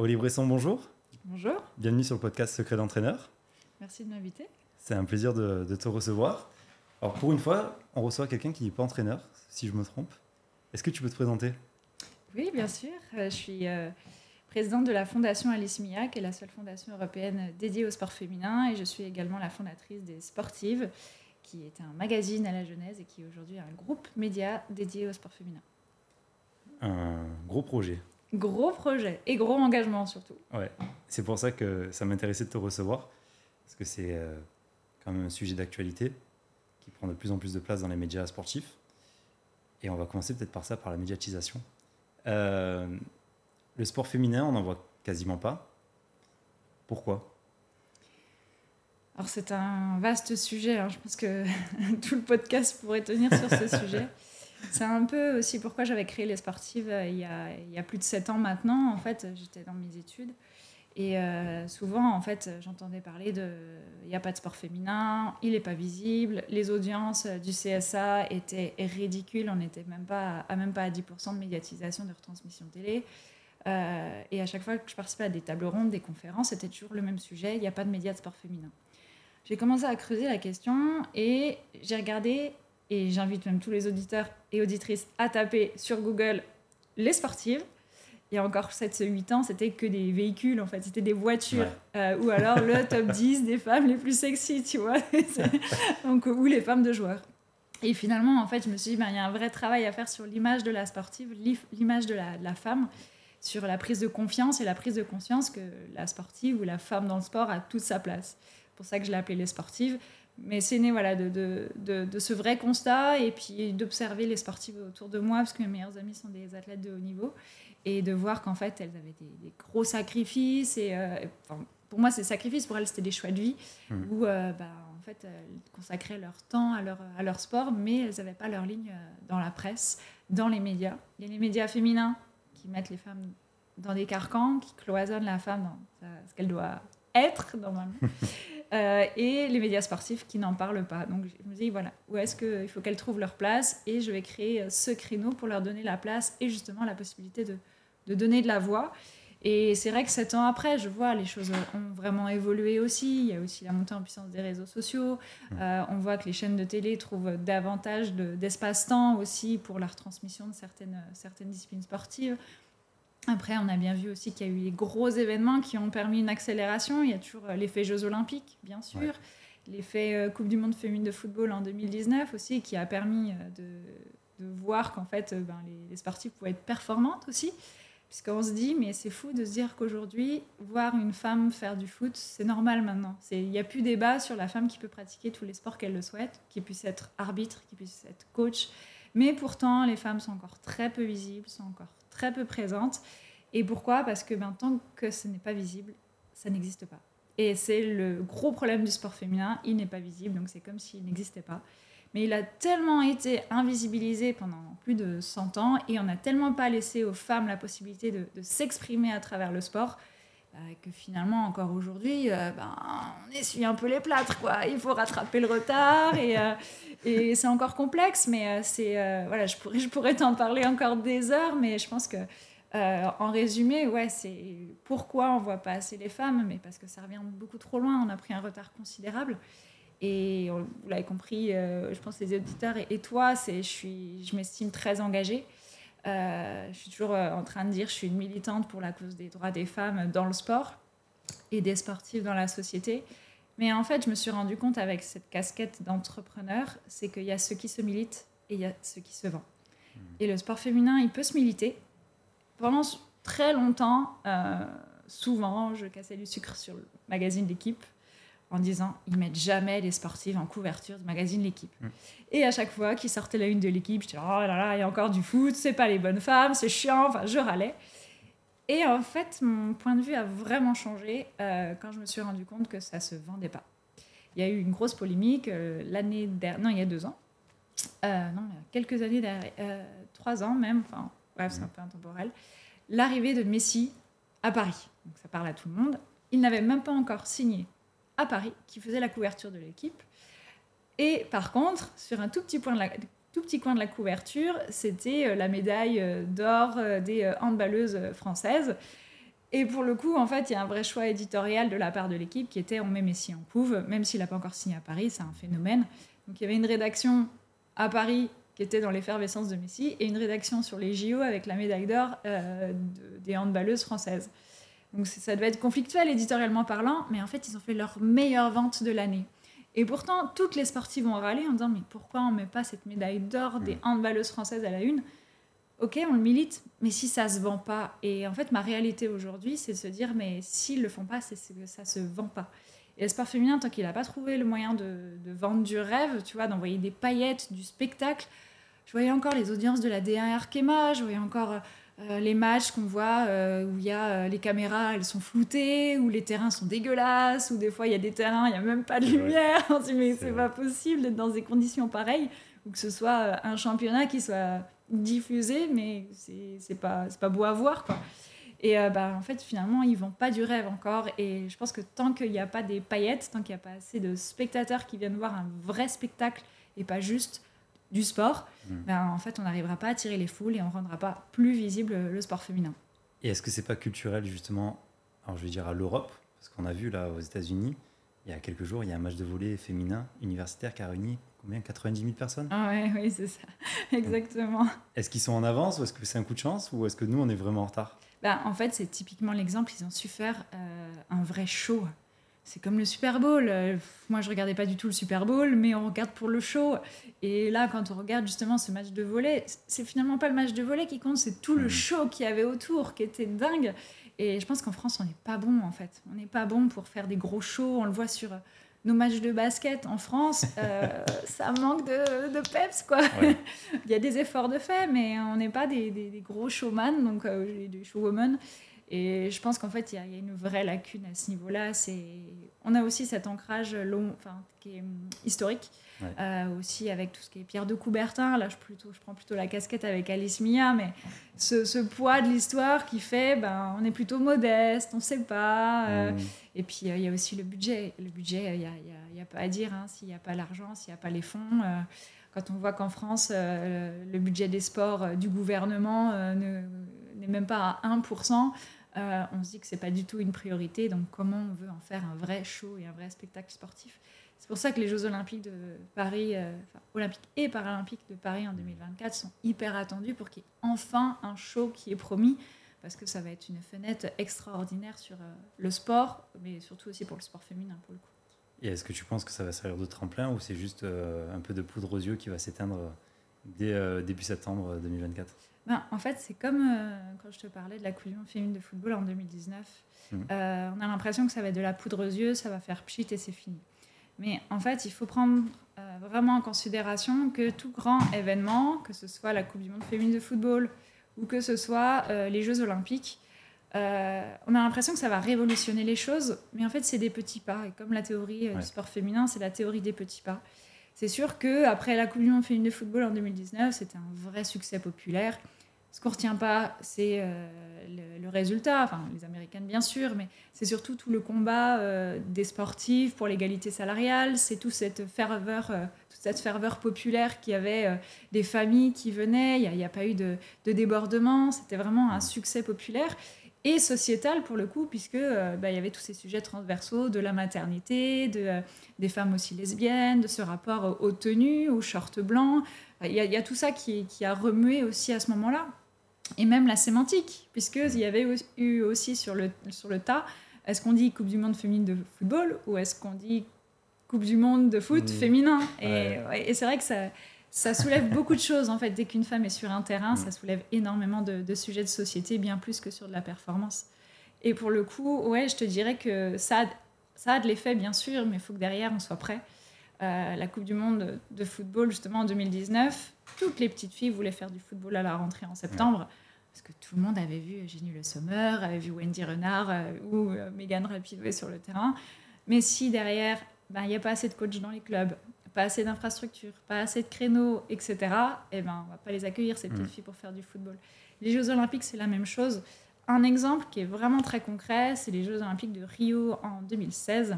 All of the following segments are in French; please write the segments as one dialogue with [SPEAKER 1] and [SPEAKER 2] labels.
[SPEAKER 1] Olivier Bresson, bonjour.
[SPEAKER 2] Bonjour.
[SPEAKER 1] Bienvenue sur le podcast Secret d'entraîneur.
[SPEAKER 2] Merci de m'inviter.
[SPEAKER 1] C'est un plaisir de, de, te recevoir. Alors pour une fois, on reçoit quelqu'un qui n'est pas entraîneur, si je me trompe. Est-ce que tu peux te présenter?
[SPEAKER 2] Oui, bien sûr. Euh, je suis euh, présidente de la fondation Alice Mia, qui est la seule fondation européenne dédiée au sport féminin, et je suis également la fondatrice des Sportives, qui est un magazine à la Genèse et qui est aujourd'hui un groupe média dédié au sport féminin.
[SPEAKER 1] Un gros projet.
[SPEAKER 2] Gros projet et gros engagement surtout.
[SPEAKER 1] Ouais, c'est pour ça que ça m'intéressait de te recevoir, parce que c'est euh, quand même un sujet d'actualité qui prend de plus en plus de place dans les médias sportifs. Et on va commencer peut-être par ça, par la médiatisation. Euh, le sport féminin, on n'en voit quasiment pas. Pourquoi?
[SPEAKER 2] Alors c'est un vaste sujet, hein. je pense que tout le podcast pourrait tenir sur ce sujet. C'est un peu aussi pourquoi j'avais créé les sportives euh, il y, a, plus de 7 ans maintenant. En fait, j'étais dans mes études. Et euh, souvent, en fait, j'entendais parler de il n'y a pas de sport féminin, il n'est pas visible, les audiences du CSA étaient ridicules, on n'était même pas à même pas à 10% de médiatisation de retransmission télé. Euh, et à chaque fois que je participais à des tables rondes, des conférences, c'était toujours le même sujet il n'y a pas de médias de sport féminin. J'ai commencé à creuser la question et j'ai regardé et j'invite même tous les auditeurs et auditrices à taper sur Google les sportives. Il y a encore 7-8 ans, c'était que des véhicules, en fait, c'était des voitures. Ouais. Euh, ou alors le top 10 des femmes les plus sexy, tu vois. Donc, ou les femmes de joueurs. Et finalement, en fait, je me suis dit, ben, il y a un vrai travail à faire sur l'image de la sportive, l'image de la, de la, femme, sur la prise de confiance et la prise de conscience que la sportive ou la femme dans le sport a toute sa place. C'est pour ça que je l'ai appelée les sportives mais c'est né voilà, de, de, de, de, ce vrai constat et puis d'observer les sportives autour de moi, parce que mes meilleures amies sont des athlètes de haut niveau, et de voir qu'en fait, elles avaient des, des gros sacrifices. Et, euh, enfin, pour moi, ces sacrifices, pour elles, c'était des choix de vie, mmh. où euh, bah, en fait, elles consacraient leur temps à leur, à leur sport, mais elles n'avaient pas leur ligne dans la presse, dans les médias. Il y a les médias féminins qui mettent les femmes dans des carcans, qui cloisonnent la femme dans ce qu'elle doit être, normalement. Euh, et les médias sportifs qui n'en parlent pas. Donc je me dis, voilà, où est-ce qu'il faut qu'elles trouvent leur place Et je vais créer ce créneau pour leur donner la place et justement la possibilité de, de donner de la voix. Et c'est vrai que sept ans après, je vois les choses ont vraiment évolué aussi. Il y a aussi la montée en puissance des réseaux sociaux. Euh, on voit que les chaînes de télé trouvent davantage d'espace-temps aussi pour la retransmission de certaines, certaines disciplines sportives. Après, on a bien vu aussi qu'il y a eu des gros événements qui ont permis une accélération. Il y a toujours l'effet Jeux Olympiques, bien sûr. Ouais. L'effet Coupe du Monde féminine de football en 2019 aussi, qui a permis de, de voir qu'en fait, ben, les, les sportifs pouvaient être performantes aussi. Puisqu'on se dit, mais c'est fou de se dire qu'aujourd'hui, voir une femme faire du foot, c'est normal maintenant. Il n'y a plus débat sur la femme qui peut pratiquer tous les sports qu'elle le souhaite, qui puisse être arbitre, qui puisse être coach. Mais pourtant, les femmes sont encore très peu visibles, sont encore très peu présentes. Et pourquoi? Parce que ben, tant que ce n'est pas visible, ça n'existe pas. Et c'est le gros problème du sport féminin, il n'est pas visible, donc c'est comme s'il n'existait pas. Mais il a tellement été invisibilisé pendant plus de 100 ans et on n'a tellement pas laissé aux femmes la possibilité de s'exprimer à travers le sport bah, que finalement, encore aujourd'hui, euh, ben, on essuie un peu les plâtres. Quoi. Il faut rattraper le retard et, euh, et c'est encore complexe, mais euh, c'est, voilà, je pourrais, je pourrais t'en parler encore des heures, mais je pense que en résumé, ouais, c'est pourquoi on voit pas assez les femmes, mais parce que ça revient beaucoup trop loin, on a pris un retard considérable. Et on, vous l'avez compris, euh, je pense les auditeurs et, et toi, c'est, je, je m'estime très engagée. Euh, je suis toujours en train de dire je suis une militante pour la cause des droits des femmes dans le sport et des sportifs dans la société. Mais en fait, je me suis rendu compte avec cette casquette d'entrepreneur, c'est qu'il y a ceux qui se militent et il y a ceux qui se vendent. Mmh. Et le sport féminin, il peut se militer. Pendant très longtemps, euh, souvent, je cassais du sucre sur le magazine L'équipe en disant ils mettent jamais les sportives en couverture du magazine L'équipe. Mmh. Et à chaque fois qu'ils sortaient la une de l'équipe, j'étais oh là là, il y a encore du foot, c'est pas les bonnes femmes, c'est chiant, enfin je râlais. Et en fait, mon point de vue a vraiment changé euh, quand je me suis rendu compte que ça se vendait pas. Il y a eu une grosse polémique euh, l'année dernière, non, il y a deux ans, euh, non, quelques années derrière, trois ans même, enfin bref, c'est un peu intemporel, l'arrivée de Messi à Paris. Donc ça parle à tout le monde. Il n'avait même pas encore signé à Paris qui faisait la couverture de l'équipe. Et par contre, sur un tout petit, coin de la couverture, c'était la médaille d'or des handballeuses françaises. Et pour le coup, en fait, il y a un vrai choix éditorial de la part de l'équipe qui était on met Messi en couve, même s'il n'a pas encore signé à Paris, c'est un phénomène. Donc il y avait une rédaction à Paris qui était dans l'effervescence de Messi et une rédaction sur les JO avec la médaille d'or euh, de- des handballeuses françaises. Donc ça devait être conflictuel éditorialement parlant, mais en fait, ils ont fait leur meilleure vente de l'année. Et pourtant, toutes les sportives ont râlé en disant Mais pourquoi on met pas cette médaille d'or des handballeuses françaises à la une? Ok, on le milite, mais si ça se vend pas. Et en fait, ma réalité aujourd'hui, c'est de se dire Mais s'ils le font pas, c'est que ça se vend pas. Et le sport féminin, tant qu'il n'a pas trouvé le moyen de, de vendre du rêve, tu vois, d'envoyer des paillettes, du spectacle, je voyais encore les audiences de la D1 Arkema, je voyais encore euh, les matchs qu'on voit euh, où il y a euh, les caméras, elles sont floutées, où les terrains sont dégueulasses, où des fois il y a des terrains, il n'y a même pas de lumière. On se dit, mais
[SPEAKER 1] C'est
[SPEAKER 2] pas possible d'être dans des conditions pareilles, ou que ce soit un championnat qui soit diffusé, mais c'est pas, pas beau à voir, quoi. Et euh, bah, en fait, finalement, ils vendent pas du rêve encore. Et je pense que tant qu'il n'y a pas des paillettes, tant qu'il n'y a pas assez de spectateurs qui viennent voir un vrai spectacle et pas juste du sport,
[SPEAKER 1] Mm.
[SPEAKER 2] ben, en fait, on n'arrivera pas à attirer les foules et on rendra pas plus visible le sport féminin.
[SPEAKER 1] Et est-ce que c'est pas culturel justement, alors je vais dire à l'Europe, parce qu'on a vu là aux États-Unis, il y a quelques jours, il y a un match de volley féminin universitaire qui a réuni combien 90 000 personnes?
[SPEAKER 2] Ah ouais, oui, c'est ça. Exactement.
[SPEAKER 1] Est-ce qu'ils sont en avance ou est-ce que c'est un coup de chance ou est-ce que nous on est vraiment en retard?
[SPEAKER 2] Ben, en fait, c'est typiquement l'exemple, ils ont su faire euh, un vrai show. C'est comme le Super Bowl. Euh, moi, je regardais pas du tout le Super Bowl, mais on regarde pour le show. Et là, quand on regarde justement ce match de volley, c'est finalement pas le match de volley qui compte, c'est tout le
[SPEAKER 1] Mhm.
[SPEAKER 2] show qu'il y avait autour, qui était dingue. Et je pense qu'en France, on n'est pas bon, en fait. On n'est pas bon pour faire des gros shows. On le voit sur euh, nos matchs de basket en France. Euh, ça manque de, de peps, quoi.
[SPEAKER 1] Ouais.
[SPEAKER 2] Il y a des efforts de fait, mais on n'est pas des, des- des gros showman, donc euh, des showwomen. Et je pense qu'en fait, il y, a- une vraie lacune à ce niveau-là. C'est, on a aussi cet ancrage long, enfin, qui est hum, historique,
[SPEAKER 1] Ouais.
[SPEAKER 2] euh, aussi avec tout ce qui est Pierre de Coubertin. Là, je, plutôt, je prends plutôt la casquette avec Alice Mia, mais ce, ce poids de l'histoire qui fait, ben, on est plutôt modeste, on ne sait pas. euh,
[SPEAKER 1] Mm.
[SPEAKER 2] et puis, euh, il y a aussi le budget. Le budget, il n'y a, pas à dire. hein, s'il n'y a pas l'argent, s'il n'y a pas les fonds. quand on voit qu'en France, euh, le budget des sports euh, du gouvernement euh, ne- n'est même pas à 1%, euh, on se dit que c'est pas du tout une priorité. Donc, comment on veut en faire un vrai show et un vrai spectacle sportif C'est pour ça que les Jeux Olympiques de Paris, euh, Olympiques et Paralympiques de Paris en 2024 sont hyper attendus pour qu'il y ait enfin un show qui est promis parce que ça va être une fenêtre extraordinaire sur euh, le sport, mais surtout aussi pour le sport féminin pour le coup.
[SPEAKER 1] Et est-ce que tu penses que ça va servir de tremplin ou c'est juste un peu de poudre aux yeux qui va s'éteindre dès début septembre 2024
[SPEAKER 2] Ben, en fait, c'est comme euh, quand je te parlais de la Coupe du Monde féminine de football en 2019.
[SPEAKER 1] Mhm.
[SPEAKER 2] Euh, on a l'impression que ça va être de la poudre aux yeux, ça va faire pchit et c'est fini. Mais en fait, il faut prendre euh, vraiment en considération que tout grand événement, que ce soit la Coupe du Monde féminine de football ou que ce soit les Jeux Olympiques, on a l'impression que ça va révolutionner les choses, mais en fait, c'est des petits pas. Et comme la théorie
[SPEAKER 1] Ouais.
[SPEAKER 2] du sport féminin, c'est la théorie des petits pas. C'est sûr que après la Coupe du Monde féminine de football en 2019, c'était un vrai succès populaire. Ce qu'on retient pas, c'est euh, le, résultat, enfin les Américaines bien sûr, mais c'est surtout tout le combat euh, des sportifs pour l'égalité salariale, c'est toute cette ferveur, euh, toute cette ferveur populaire qui avait des familles qui venaient. Il n'y a pas eu de, de débordement, c'était vraiment un succès populaire et sociétal pour le coup, puisque euh, bah, il y avait tous ces sujets transversaux de la maternité, de, euh, des femmes aussi lesbiennes, de ce rapport aux tenues, aux shorts blancs. Il y, a, il y a tout ça qui, qui a remué aussi à ce moment-là. Et même la sémantique, puisqu'il y avait eu aussi sur le, sur le tas, est-ce qu'on dit Coupe du Monde féminine de football ou est-ce qu'on dit Coupe du Monde de foot
[SPEAKER 1] Oui.
[SPEAKER 2] féminin? Et,
[SPEAKER 1] Ouais.
[SPEAKER 2] ouais, et c'est vrai que ça, ça soulève beaucoup de choses, en fait. Dès qu'une femme est sur un terrain,
[SPEAKER 1] Mm.
[SPEAKER 2] ça soulève énormément de, de sujets de société, bien plus que sur de la performance. Et pour le coup, ouais, je te dirais que ça a, ça a de l'effet, bien sûr, mais il faut que derrière, on soit prêt. Euh, la Coupe du Monde de football, justement, en 2019, toutes les petites filles voulaient faire du football à la rentrée en septembre. Parce que tout le monde avait vu Jenny Le Sommer, avait vu Wendy Renard euh, ou euh, Megan Rapinoe sur le terrain. Mais si derrière, ben, il n'y a pas assez de coachs dans les clubs, pas assez d'infrastructures, pas assez de créneaux, etc., eh ben, on va pas les accueillir, ces petites
[SPEAKER 1] Mhm.
[SPEAKER 2] filles, pour faire du football. Les Jeux Olympiques, c'est la même chose. Un exemple qui est vraiment très concret, c'est les Jeux Olympiques de Rio en 2016,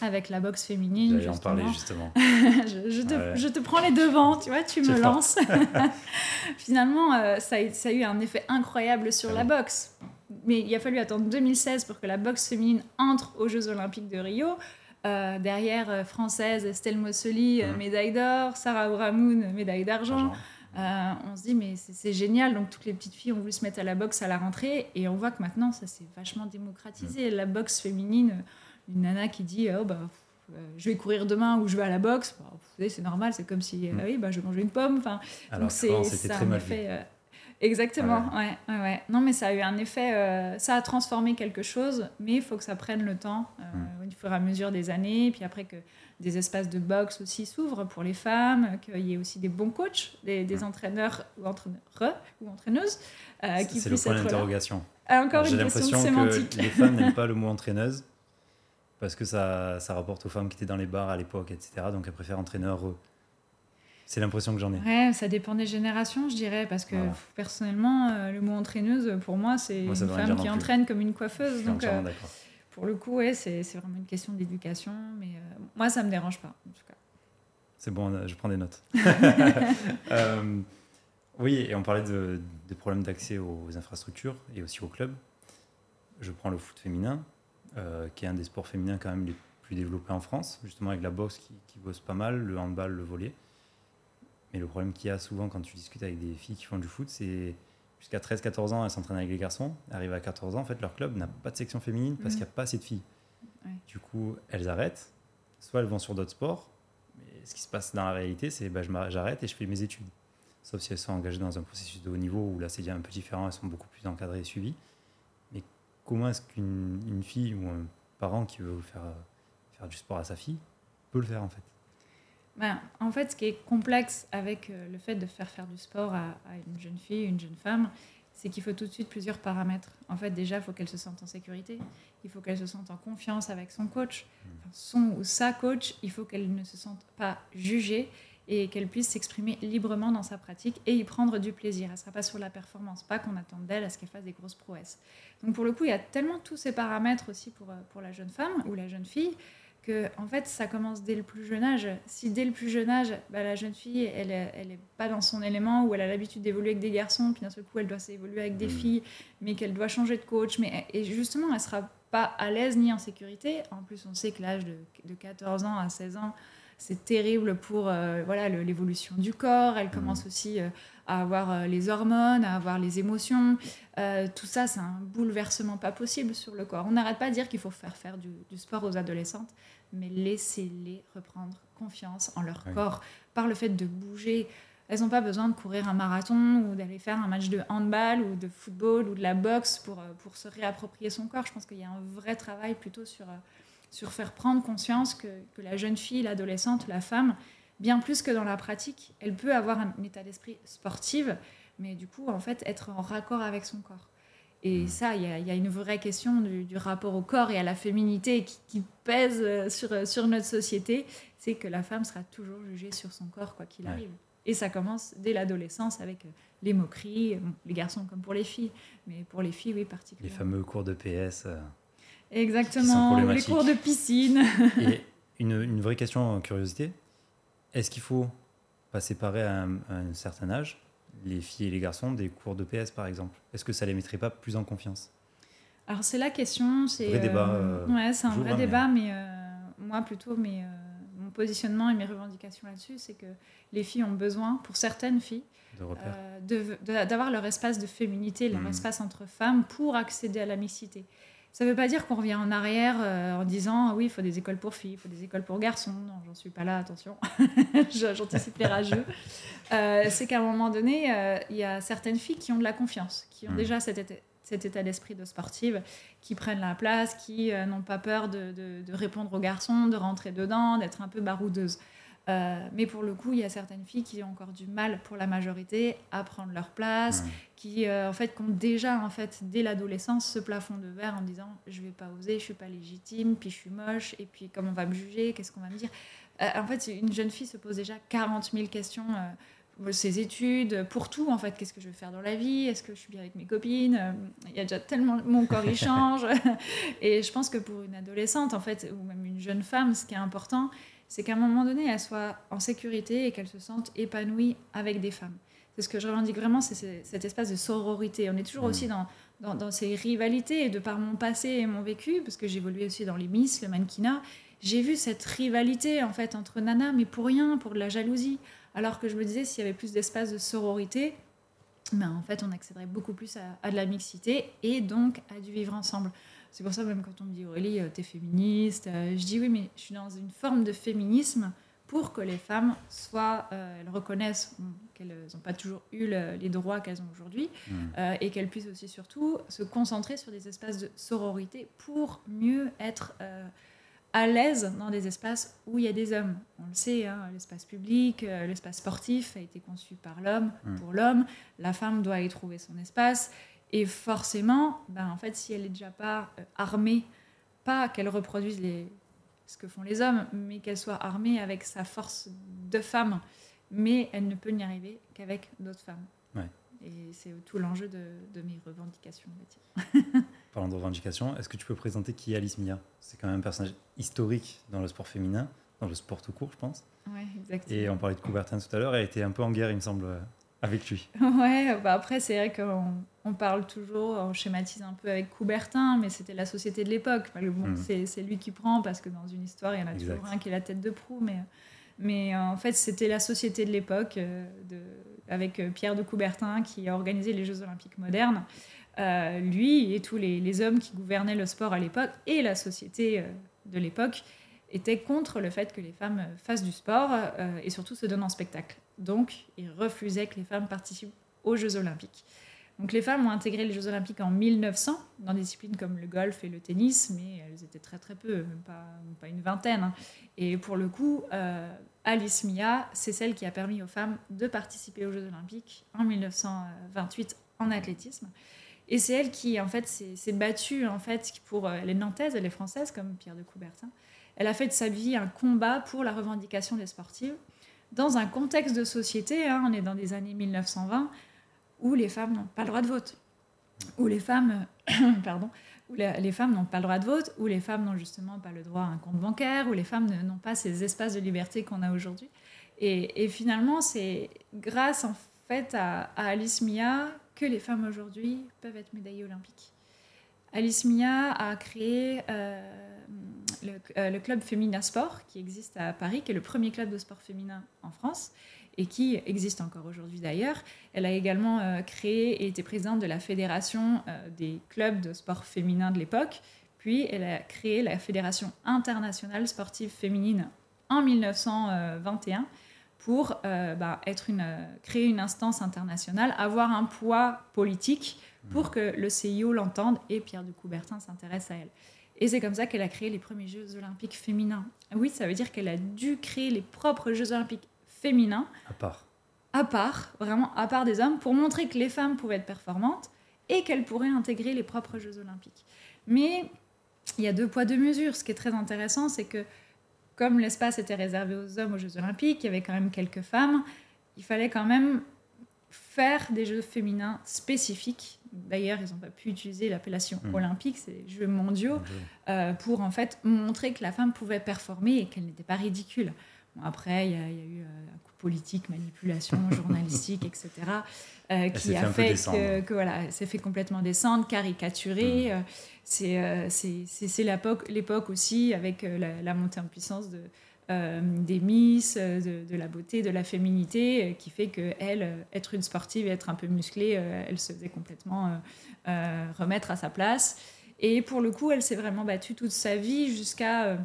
[SPEAKER 2] avec la boxe féminine.
[SPEAKER 1] J'allais en
[SPEAKER 2] justement.
[SPEAKER 1] parler justement.
[SPEAKER 2] je, je te,
[SPEAKER 1] Ouais.
[SPEAKER 2] je te prends les devants, tu vois, tu me lances. Finalement, euh, ça, a, ça a eu un effet incroyable sur
[SPEAKER 1] Ah
[SPEAKER 2] la boxe. mais il a fallu attendre 2016 pour que la boxe féminine entre aux Jeux Olympiques de Rio. Euh, derrière, euh, française, Estelle Mosseli, euh,
[SPEAKER 1] Mhm.
[SPEAKER 2] médaille d'or, Sarah Ouramoun, médaille d'argent.
[SPEAKER 1] Argent.
[SPEAKER 2] Euh, on se dit, mais c'est génial. Donc, toutes les petites filles ont voulu se mettre à la boxe à la rentrée. Et on voit que maintenant, ça s'est vachement démocratisé. La boxe féminine, une nana qui dit, oh, bah, je vais courir demain ou je vais à la boxe, bah, vous savez, c'est normal. C'est comme si,
[SPEAKER 1] Mm.
[SPEAKER 2] ah oui, bah, je vais manger une pomme. Enfin,
[SPEAKER 1] Alors
[SPEAKER 2] donc
[SPEAKER 1] qu'avant,
[SPEAKER 2] c'est
[SPEAKER 1] c'était très mal.
[SPEAKER 2] Exactement, ouais. Ouais, ouais. Non, mais ça a eu un effet, euh, ça a transformé quelque chose, mais il faut que ça prenne le temps, euh, au fur et à mesure des années, puis après que des espaces de boxe aussi s'ouvrent pour les femmes, qu'il y ait aussi des bons coachs, des, des entraîneurs ou entraîneurs ou entraîneuses euh, qui
[SPEAKER 1] le point
[SPEAKER 2] être
[SPEAKER 1] d'interrogation.
[SPEAKER 2] Ah, encore
[SPEAKER 1] Alors, J'ai
[SPEAKER 2] une question de
[SPEAKER 1] l'impression
[SPEAKER 2] sémantique.
[SPEAKER 1] que les femmes n'aiment pas le mot entraîneuse parce que ça, ça rapporte aux femmes qui étaient dans les bars à l'époque, etc. Donc elles préfèrent entraîneur. C'est l'impression que j'en ai.
[SPEAKER 2] Ouais, ça dépend des générations, je dirais, parce que
[SPEAKER 1] Voilà.
[SPEAKER 2] personnellement, euh, le mot entraîneuse, pour moi, c'est une femme qui entraîne comme une coiffeuse. Donc, euh. Pour le coup, ouais, c'est c'est vraiment une question d'éducation, mais euh, moi, ça me dérange pas, en tout cas.
[SPEAKER 1] C'est bon, je prends des notes. Oui, et on parlait de, des problèmes d'accès aux infrastructures et aussi aux clubs. Je prends le foot féminin, qui est un des sports féminins quand même les plus développés en France, justement avec la boxe qui, qui bosse pas mal, le handball, le volley. Mais le problème qu'il y a souvent quand tu discutes avec des filles qui font du foot, c'est jusqu'à 13-14 ans, elles s'entraînent avec les garçons. Arrivent à 14 ans, en fait, leur club n'a pas de section féminine parce
[SPEAKER 2] Mhm.
[SPEAKER 1] qu'il n'y a pas assez de filles.
[SPEAKER 2] Ouais.
[SPEAKER 1] Du coup, elles arrêtent. Soit elles vont sur d'autres sports, mais ce qui se passe dans la réalité, c'est bah, j'arrête et je fais mes études. Sauf si elles sont engagées dans un processus de haut niveau où là c'est déjà un peu différent, elles sont beaucoup plus encadrées et suivies. Mais comment est-ce qu'une une fille ou un parent qui veut faire, faire du sport à sa fille peut le faire en fait?
[SPEAKER 2] Ben, en fait, ce qui est complexe avec euh, le fait de faire faire du sport à, à une jeune fille, une jeune femme, c'est qu'il faut tout de suite plusieurs paramètres. En fait, déjà, il faut qu'elle se sente en sécurité, il faut qu'elle se sente en confiance avec son coach, Enfin, son ou sa coach, il faut qu'elle ne se sente pas jugée et qu'elle puisse s'exprimer librement dans sa pratique et y prendre du plaisir. Elle ne sera pas sur la performance, pas qu'on attende d'elle à ce qu'elle fasse des grosses prouesses. Donc pour le coup, il y a tellement tous ces paramètres aussi pour, euh, pour la jeune femme ou la jeune fille que en fait ça commence dès le plus jeune âge. Si dès le plus jeune âge, bah, la jeune fille elle elle est pas dans son élément où elle a l'habitude d'évoluer avec des garçons, puis d'un seul coup elle doit s'évoluer avec des
[SPEAKER 1] Mhm.
[SPEAKER 2] filles, mais qu'elle doit changer de coach, mais et justement elle sera pas à l'aise ni en sécurité. En plus on sait que l'âge de, de 14 ans à 16 ans c'est terrible pour euh, voilà l'évolution du corps. Elle commence aussi euh, à avoir euh, les hormones, à avoir les émotions. Euh, tout ça, c'est un bouleversement pas possible sur le corps. On n'arrête pas de dire qu'il faut faire faire du, du sport aux adolescentes, mais laissez-les reprendre confiance en leur
[SPEAKER 1] Oui.
[SPEAKER 2] corps par le fait de bouger. Elles n'ont pas besoin de courir un marathon ou d'aller faire un match de handball ou de football ou de la boxe pour, euh, pour se réapproprier son corps. Je pense qu'il y a un vrai travail plutôt sur, sur faire prendre conscience que, que la jeune fille, l'adolescente, la femme, bien plus que dans la pratique, elle peut avoir un état d'esprit sportif, mais du coup, en fait, être en raccord avec son corps. Et ça, il y, a- il y a une vraie question du, du rapport au corps et à la féminité qui, qui pèse euh, sur, euh, sur notre société, c'est que la femme sera toujours jugée sur son corps, quoi qu'il
[SPEAKER 1] Ouais.
[SPEAKER 2] arrive. Et ça commence dès l'adolescence avec euh, les moqueries, bon, les garçons comme pour les filles, mais pour les filles, oui,
[SPEAKER 1] Les
[SPEAKER 2] particulièrement.
[SPEAKER 1] fameux cours de PS. euh.
[SPEAKER 2] Exactement, les cours de piscine.
[SPEAKER 1] Et une, une vraie question, curiosité, est-ce qu'il faut pas séparer à un, à un certain âge les filles et les garçons des cours de PS par exemple? Est-ce que ça les mettrait pas plus en confiance?
[SPEAKER 2] Alors c'est la question, c'est
[SPEAKER 1] Vrai débat,
[SPEAKER 2] euh,
[SPEAKER 1] euh,
[SPEAKER 2] ouais, c'est un vrai
[SPEAKER 1] mais-
[SPEAKER 2] débat, mais euh, moi plutôt, mais mon positionnement et mes revendications là-dessus, c'est que les filles ont besoin, pour certaines filles, d'avoir leur espace de féminité, leur
[SPEAKER 1] Mhm.
[SPEAKER 2] espace entre femmes pour accéder à la mixité. Ça ne veut pas dire qu'on revient en arrière euh, en disant ah oui, il faut des écoles pour filles, il faut des écoles pour garçons. Non, j'en suis pas là, attention. J'anticipe les rageux. Euh, c'est qu'à un moment donné, euh, il y a certaines filles qui ont de la confiance, qui ont
[SPEAKER 1] Mhm.
[SPEAKER 2] déjà cet état, cet état d'esprit de sportive, qui prennent la place, qui n'ont pas peur de, de- de répondre aux garçons, de rentrer dedans, d'être un peu baroudeuses. Euh, mais pour le coup, il y a certaines filles qui ont encore du mal, pour la majorité, à prendre leur place,
[SPEAKER 1] Ouais.
[SPEAKER 2] qui euh, en fait, qui ont déjà, en fait, dès l'adolescence, ce plafond de verre en disant je vais pas oser, je suis pas légitime, puis je suis moche, et puis comment on va me juger, qu'est-ce qu'on va me dire? Euh, en fait, une jeune fille se pose déjà 40 000 questions. pour ses études, pour tout en fait, qu'est-ce que je vais faire dans la vie, est-ce que je suis bien avec mes copines, il y a déjà tellement, mon corps il change, et je pense que pour une adolescente en fait, ou même une jeune femme, ce qui est important, c'est qu'à un moment donné, elle soit en sécurité et qu'elle se sente épanouie avec des femmes. C'est ce que je revendique vraiment, c'est ce- cet espace de sororité. On est toujours
[SPEAKER 1] Mhm.
[SPEAKER 2] aussi dans, dans, ces rivalités, et de par mon passé et mon vécu, parce que j'évoluais aussi dans les Miss, le mannequinat, j'ai vu cette rivalité en fait entre nanas, mais pour rien, pour de la jalousie. Alors que je me disais, s'il y avait plus d'espace de sororité, ben, en fait, on accéderait beaucoup plus à, de la mixité et donc à du vivre ensemble. C'est pour ça, même quand on me dit Aurélie, euh, t'es féministe, euh, je dis oui, mais je suis dans une forme de féminisme pour que les femmes soient, euh, elles reconnaissent qu'elles n'ont pas toujours eu les droits qu'elles ont aujourd'hui mmh. et qu'elles puissent aussi surtout se concentrer sur des espaces de sororité pour mieux être à l'aise dans des espaces où il y a des hommes. On le sait, hein, l'espace public, l'espace sportif a été conçu par l'homme, mm. pour l'homme. La femme doit y trouver son espace. Et forcément, ben, en fait, si elle n'est déjà pas euh, armée, pas qu'elle reproduise les, ce que font les hommes, mais qu'elle soit armée avec sa force de femme, mais elle ne peut n'y arriver qu'avec d'autres femmes. Et c'est tout l'enjeu de, de, mes revendications.
[SPEAKER 1] Parlant de revendications, est-ce que tu peux présenter qui est Alice Mia? C'est quand même un personnage historique dans le sport féminin, dans le sport tout court, je pense.
[SPEAKER 2] Ouais, exactement.
[SPEAKER 1] Et on parlait de Coubertin tout à l'heure, elle était un peu en guerre, il me semble, avec lui.
[SPEAKER 2] Ouais, bah après, c'est vrai qu'on on parle toujours, on schématise un peu avec Coubertin, mais c'était la société de l'époque. Bon, mmh. C'est lui qui prend, parce que dans une histoire, il y en a toujours un qui est la tête de proue, mais, mais en fait, c'était la société de l'époque, euh, avec euh, Pierre de Coubertin, qui a organisé les Jeux Olympiques modernes. Euh, lui et tous les, hommes qui gouvernaient le sport à l'époque et la société euh, de l'époque étaient contre le fait que les femmes euh, fassent du sport et surtout se donnent en spectacle. Donc, ils refusaient que les femmes participent aux Jeux olympiques. Donc, les femmes ont intégré les Jeux olympiques en 1900 dans des disciplines comme le golf et le tennis, mais elles étaient très très peu, même pas, une vingtaine. Hein. Et pour le coup, Alice Mia, c'est celle qui a permis aux femmes de participer aux Jeux olympiques en 1928 en athlétisme. Et c'est elle qui, en fait, s'est battue, en fait, pour... Euh, elle est nantaise, elle est française, comme Pierre de Coubertin. Elle a fait de sa vie un combat pour la revendication des sportives, dans un contexte de société, hein, on est dans des années 1920, où les femmes n'ont pas le droit de vote, où les femmes, pardon, où les, femmes n'ont pas le droit de vote, où les femmes n'ont justement pas le droit à un compte bancaire, où les femmes n'ont pas ces espaces de liberté qu'on a aujourd'hui. Et, finalement, c'est grâce en fait à, Alice Mia que les femmes aujourd'hui peuvent être médaillées olympiques. Alice Mia a créé euh, euh, le, club Féminin Sport qui existe à Paris, qui est le premier club de sport féminin en France et qui existe encore aujourd'hui d'ailleurs. Elle a également euh, créé et été présidente de la fédération des clubs de sport féminin de l'époque. Puis elle a créé la Fédération internationale sportive féminine en 1921 pour euh, bah, être une, créer une instance internationale, avoir un poids politique pour que le CIO l'entende et Pierre de Coubertin s'intéresse à elle. Et c'est comme ça qu'elle a créé les premiers Jeux olympiques féminins. Oui, ça veut dire qu'elle a dû créer les propres Jeux olympiques féminins.
[SPEAKER 1] À part.
[SPEAKER 2] À part, vraiment à part des hommes, pour montrer que les femmes pouvaient être performantes et qu'elles pourraient intégrer les propres Jeux olympiques. Mais il y a deux poids, deux mesures. Ce qui est très intéressant, c'est que comme l'espace était réservé aux hommes aux Jeux Olympiques, il y avait quand même quelques femmes, il fallait quand même faire des Jeux féminins spécifiques. D'ailleurs, ils n'ont pas pu utiliser l'appellation mmh. olympique, c'est Jeux mondiaux, euh, pour en fait montrer que la femme pouvait performer et qu'elle n'était pas ridicule. après, il y, a, eu euh, un coup politique, manipulation journalistique, etc., euh, qui a fait, que, que, voilà, s'est fait complètement descendre, caricaturer. Mmh. Euh, c'est l'époque aussi avec la, montée en puissance de, euh, des Miss, de, la beauté, de la féminité, qui fait que elle, être une sportive et être un peu musclée, elle se faisait complètement remettre à sa place. Et pour le coup, elle s'est vraiment battue toute sa vie jusqu'à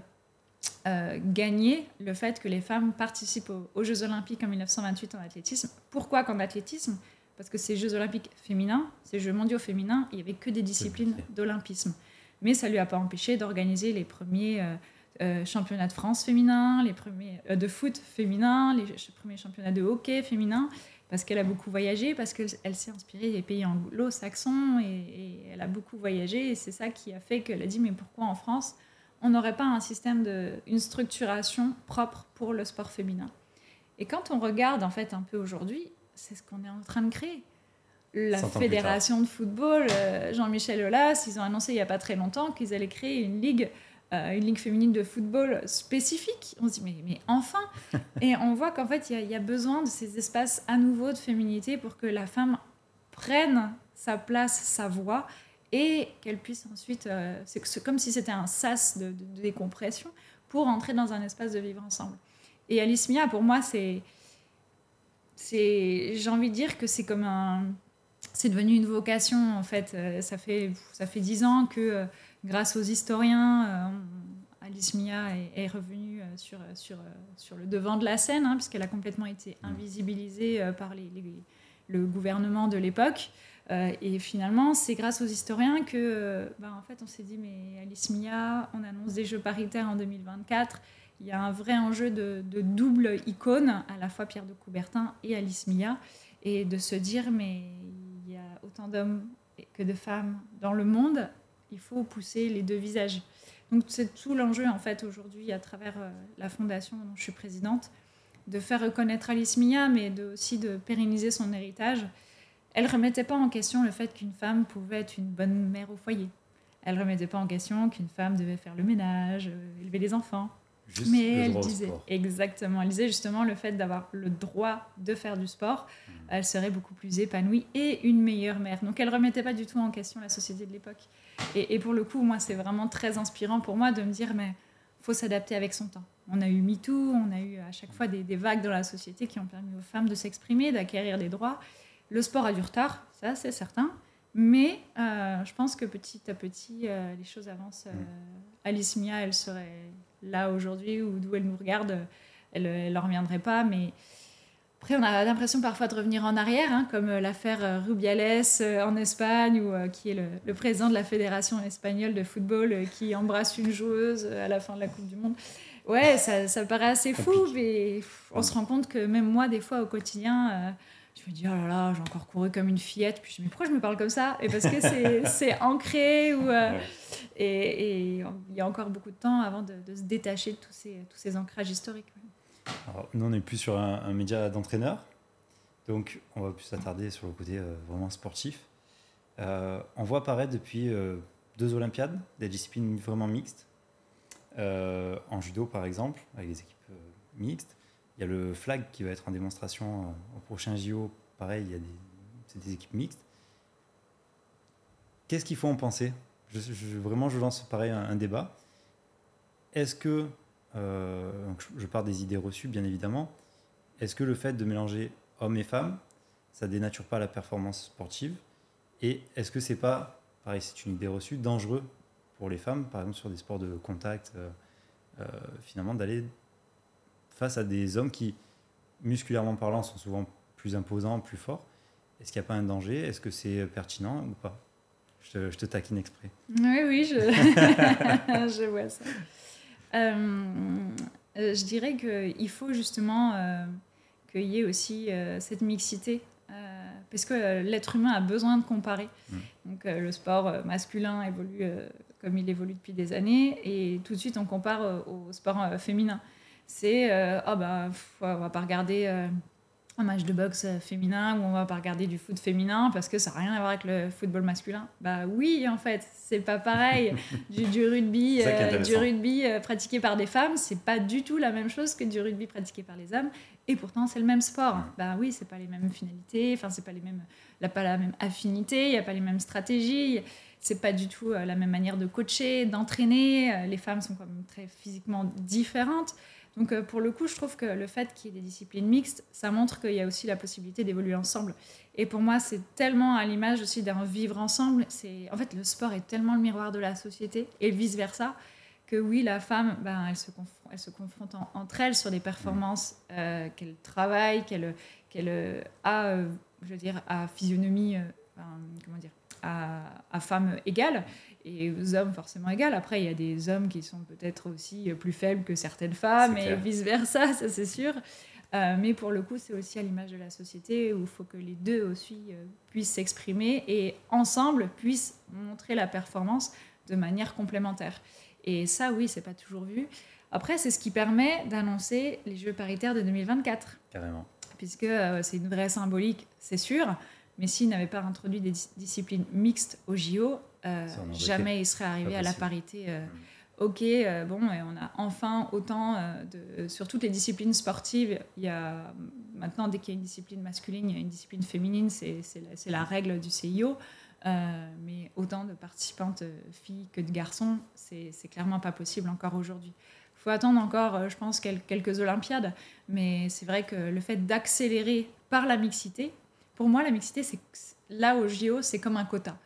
[SPEAKER 2] gagner le fait que les femmes participent aux, aux, Jeux Olympiques en 1928 en athlétisme. Pourquoi qu'en athlétisme? Parce que ces Jeux olympiques féminins, ces Jeux mondiaux féminins, il n'y avait que des disciplines d'olympisme. Mais ça ne lui a pas empêché d'organiser les premiers euh, euh, championnats de France féminins, les premiers euh, de foot féminin, les, premiers championnats de hockey féminin, parce qu'elle a beaucoup voyagé, parce qu'elle s'est inspirée des pays anglo-saxons et, elle a beaucoup voyagé. Et c'est ça qui a fait qu'elle a dit mais pourquoi en France on n'aurait pas un système de, une structuration propre pour le sport féminin? Et quand on regarde en fait un peu aujourd'hui, c'est ce qu'on est en train de créer. La fédération de football, euh, Jean-Michel Aulas, ils ont annoncé il n'y a pas très longtemps qu'ils allaient créer une ligue, euh, une ligue féminine de football spécifique. On se dit, mais, mais enfin Et on voit qu'en fait, il y, a besoin de ces espaces à nouveau de féminité pour que la femme prenne sa place, sa voix et qu'elle puisse ensuite, c'est comme si c'était un sas de, décompression pour entrer dans un espace de vivre ensemble. Et Alice Mia, pour moi, c'est, c'est, j'ai envie de dire que c'est comme un, c'est devenu une vocation en fait. ça fait ça fait dix ans que grâce aux historiens, Alice Mia est, revenue sur, sur, sur le devant de la scène, hein, puisqu'elle a complètement été invisibilisée par les, le gouvernement de l'époque. Euh, et finalement, c'est grâce aux historiens que, euh, ben, en fait, on s'est dit, mais Alice Mia, on annonce des Jeux paritaires en 2024. Il y a un vrai enjeu de, double icône, à la fois Pierre de Coubertin et Alice Mia, et de se dire, mais il y a autant d'hommes que de femmes dans le monde, il faut pousser les deux visages. Donc c'est tout l'enjeu en fait aujourd'hui à travers euh, la fondation dont je suis présidente, de faire reconnaître Alice Mia, mais de, aussi de pérenniser son héritage elle ne remettait pas en question le fait qu'une femme pouvait être une bonne mère au foyer. Elle ne remettait pas en question qu'une femme devait faire le ménage, euh, élever les enfants. Mais elle disait exactement, elle disait justement le fait d'avoir le droit de faire du sport, mmh. elle serait beaucoup plus épanouie et une meilleure mère. Donc elle remettait pas du tout en question la société de l'époque. Et, pour le coup, moi, c'est vraiment très inspirant pour moi de me dire mais faut s'adapter avec son temps. On a eu MeToo, on a eu à chaque fois des vagues dans la société qui ont permis aux femmes de s'exprimer, d'acquérir des droits. Le sport a du retard, ça c'est certain. Mais euh, je pense que petit à petit, euh, les choses avancent. Euh, mm. Alice Mia, elle serait là aujourd'hui ou d'où elle nous regarde, elle n'en reviendrait pas. Mais après, on a l'impression parfois de revenir en arrière, hein, comme l'affaire Rubiales en Espagne, ou qui est le, président de la fédération espagnole de football qui embrasse une joueuse à la fin de la Coupe du Monde. Ouais, ça, ça paraît assez fou, mais on se rend compte que même moi, des fois, au quotidien je me dis, oh là là, j'ai encore couru comme une fillette. Puis je me dis, mais pourquoi je me parle comme ça? Et parce que c'est ancré. Ou, euh, et, il y a encore beaucoup de temps avant de, se détacher de tous ces, tous ces ancrages historiques.
[SPEAKER 1] Alors, nous, on est plus sur un, média d'entraîneur. Donc, on va plus s'attarder sur le côté euh, vraiment sportif. Euh, on voit apparaître depuis deux Olympiades des disciplines vraiment mixtes. en judo, par exemple, avec des équipes mixtes. Il y a le flag qui va être en démonstration euh, au prochain JO. Pareil, il y a des, des équipes mixtes. Qu'est-ce qu'il faut en penser? Je, Vraiment, je lance pareil un, débat. Est-ce que, euh, je pars des idées reçues bien évidemment, est-ce que le fait de mélanger hommes et femmes, ça dénature pas la performance sportive? Et est-ce que c'est pas, pareil, c'est une idée reçue, dangereux pour les femmes, par exemple sur des sports de contact, euh, finalement d'aller face à des hommes qui, musculairement parlant, sont souvent plus imposants, plus forts? Est-ce qu'il n'y a pas un danger? Est-ce que c'est pertinent ou pas? Je te, taquine exprès.
[SPEAKER 2] Oui, oui, je vois ça. Euh, je dirais qu'il faut justement euh, qu'il y ait aussi euh, cette mixité, parce que l'être humain a besoin de comparer. Mm. Donc le sport masculin évolue comme il évolue depuis des années, et tout de suite on compare au sport féminin c'est euh, oh bah, on va pas regarder euh, un match de boxe euh, féminin ou on va pas regarder du foot féminin parce que ça n'a rien à voir avec le football masculin. Bah oui, en fait, c'est pas pareil. du, du, rugby, du rugby pratiqué par des femmes, c'est pas du tout la même chose que du rugby pratiqué par les hommes. Et pourtant, c'est le même sport. Bah oui, c'est pas les mêmes finalités, enfin, c'est pas les mêmes, la, pas la même affinité, il y a pas les mêmes stratégies c'est pas du tout la même manière de coacher, d'entraîner. Les femmes sont quand même très physiquement différentes. Donc euh, pour le coup, je trouve que le fait qu'il y ait des disciplines mixtes, ça montre qu'il y a aussi la possibilité d'évoluer ensemble. Et pour moi, c'est tellement à l'image aussi d'un vivre ensemble. C'est en fait le sport est tellement le miroir de la société et vice versa que oui, la femme, ben, elle se, elle se confronte entre elles sur des performances euh, qu'elle travaille, qu'elle qu'elle euh, a, je veux dire, à physionomie, comment dire, à, à femme égale et aux hommes forcément égal. Après, il y a des hommes qui sont peut-être aussi plus faibles que certaines femmes et vice-versa, ça c'est sûr. Euh, mais pour le coup, c'est aussi à l'image de la société où il faut que les deux aussi euh, puissent s'exprimer et ensemble puissent montrer la performance de manière complémentaire. Et ça, oui, c'est pas toujours vu. Après, c'est ce qui permet d'annoncer les Jeux paritaires de 2024.
[SPEAKER 1] Carrément.
[SPEAKER 2] Puisque euh, c'est une vraie symbolique, c'est sûr. Mais s'ils n'avaient pas introduit des disciplines mixtes au JO, euh, jamais il serait arrivé à la parité. Euh, mm. Ok, euh, bon, et on a enfin autant de. Sur toutes les disciplines sportives, il y a maintenant, dès qu'il y a une discipline masculine, il y a une discipline féminine, c'est la, la, règle du CIO. mais autant de participantes filles que de garçons, c'est clairement pas possible encore aujourd'hui. Il faut attendre encore, je pense, quelques Olympiades, mais c'est vrai que le fait d'accélérer par la mixité, pour moi, la mixité, c'est là au JO, c'est comme un quota.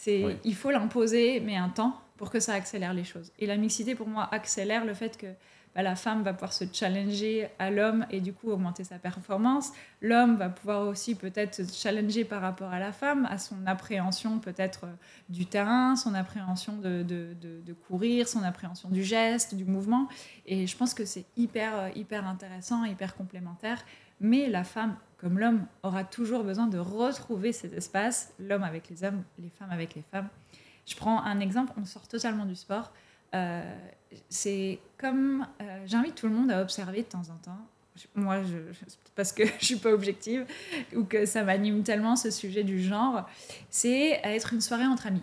[SPEAKER 2] C'est, Il faut l'imposer, mais un temps pour que ça accélère les choses. Et la mixité, pour moi, accélère le fait que bah, la femme va pouvoir se challenger à l'homme et du coup augmenter sa performance. L'homme va pouvoir aussi peut-être se challenger par rapport à la femme, à son appréhension peut-être euh, du terrain, son appréhension de, de, de, courir, son appréhension du geste, du mouvement. Et je pense que c'est hyper, euh, hyper intéressant, hyper complémentaire. Mais la femme comme l'homme aura toujours besoin de retrouver cet espace, l'homme avec les hommes, les femmes avec les femmes. Je prends un exemple, on sort totalement du sport. Euh, c'est comme euh, j'invite tout le monde à observer de temps en temps. Moi, je, parce que je suis pas objective ou que ça m'anime tellement ce sujet du genre, c'est à être une soirée entre amis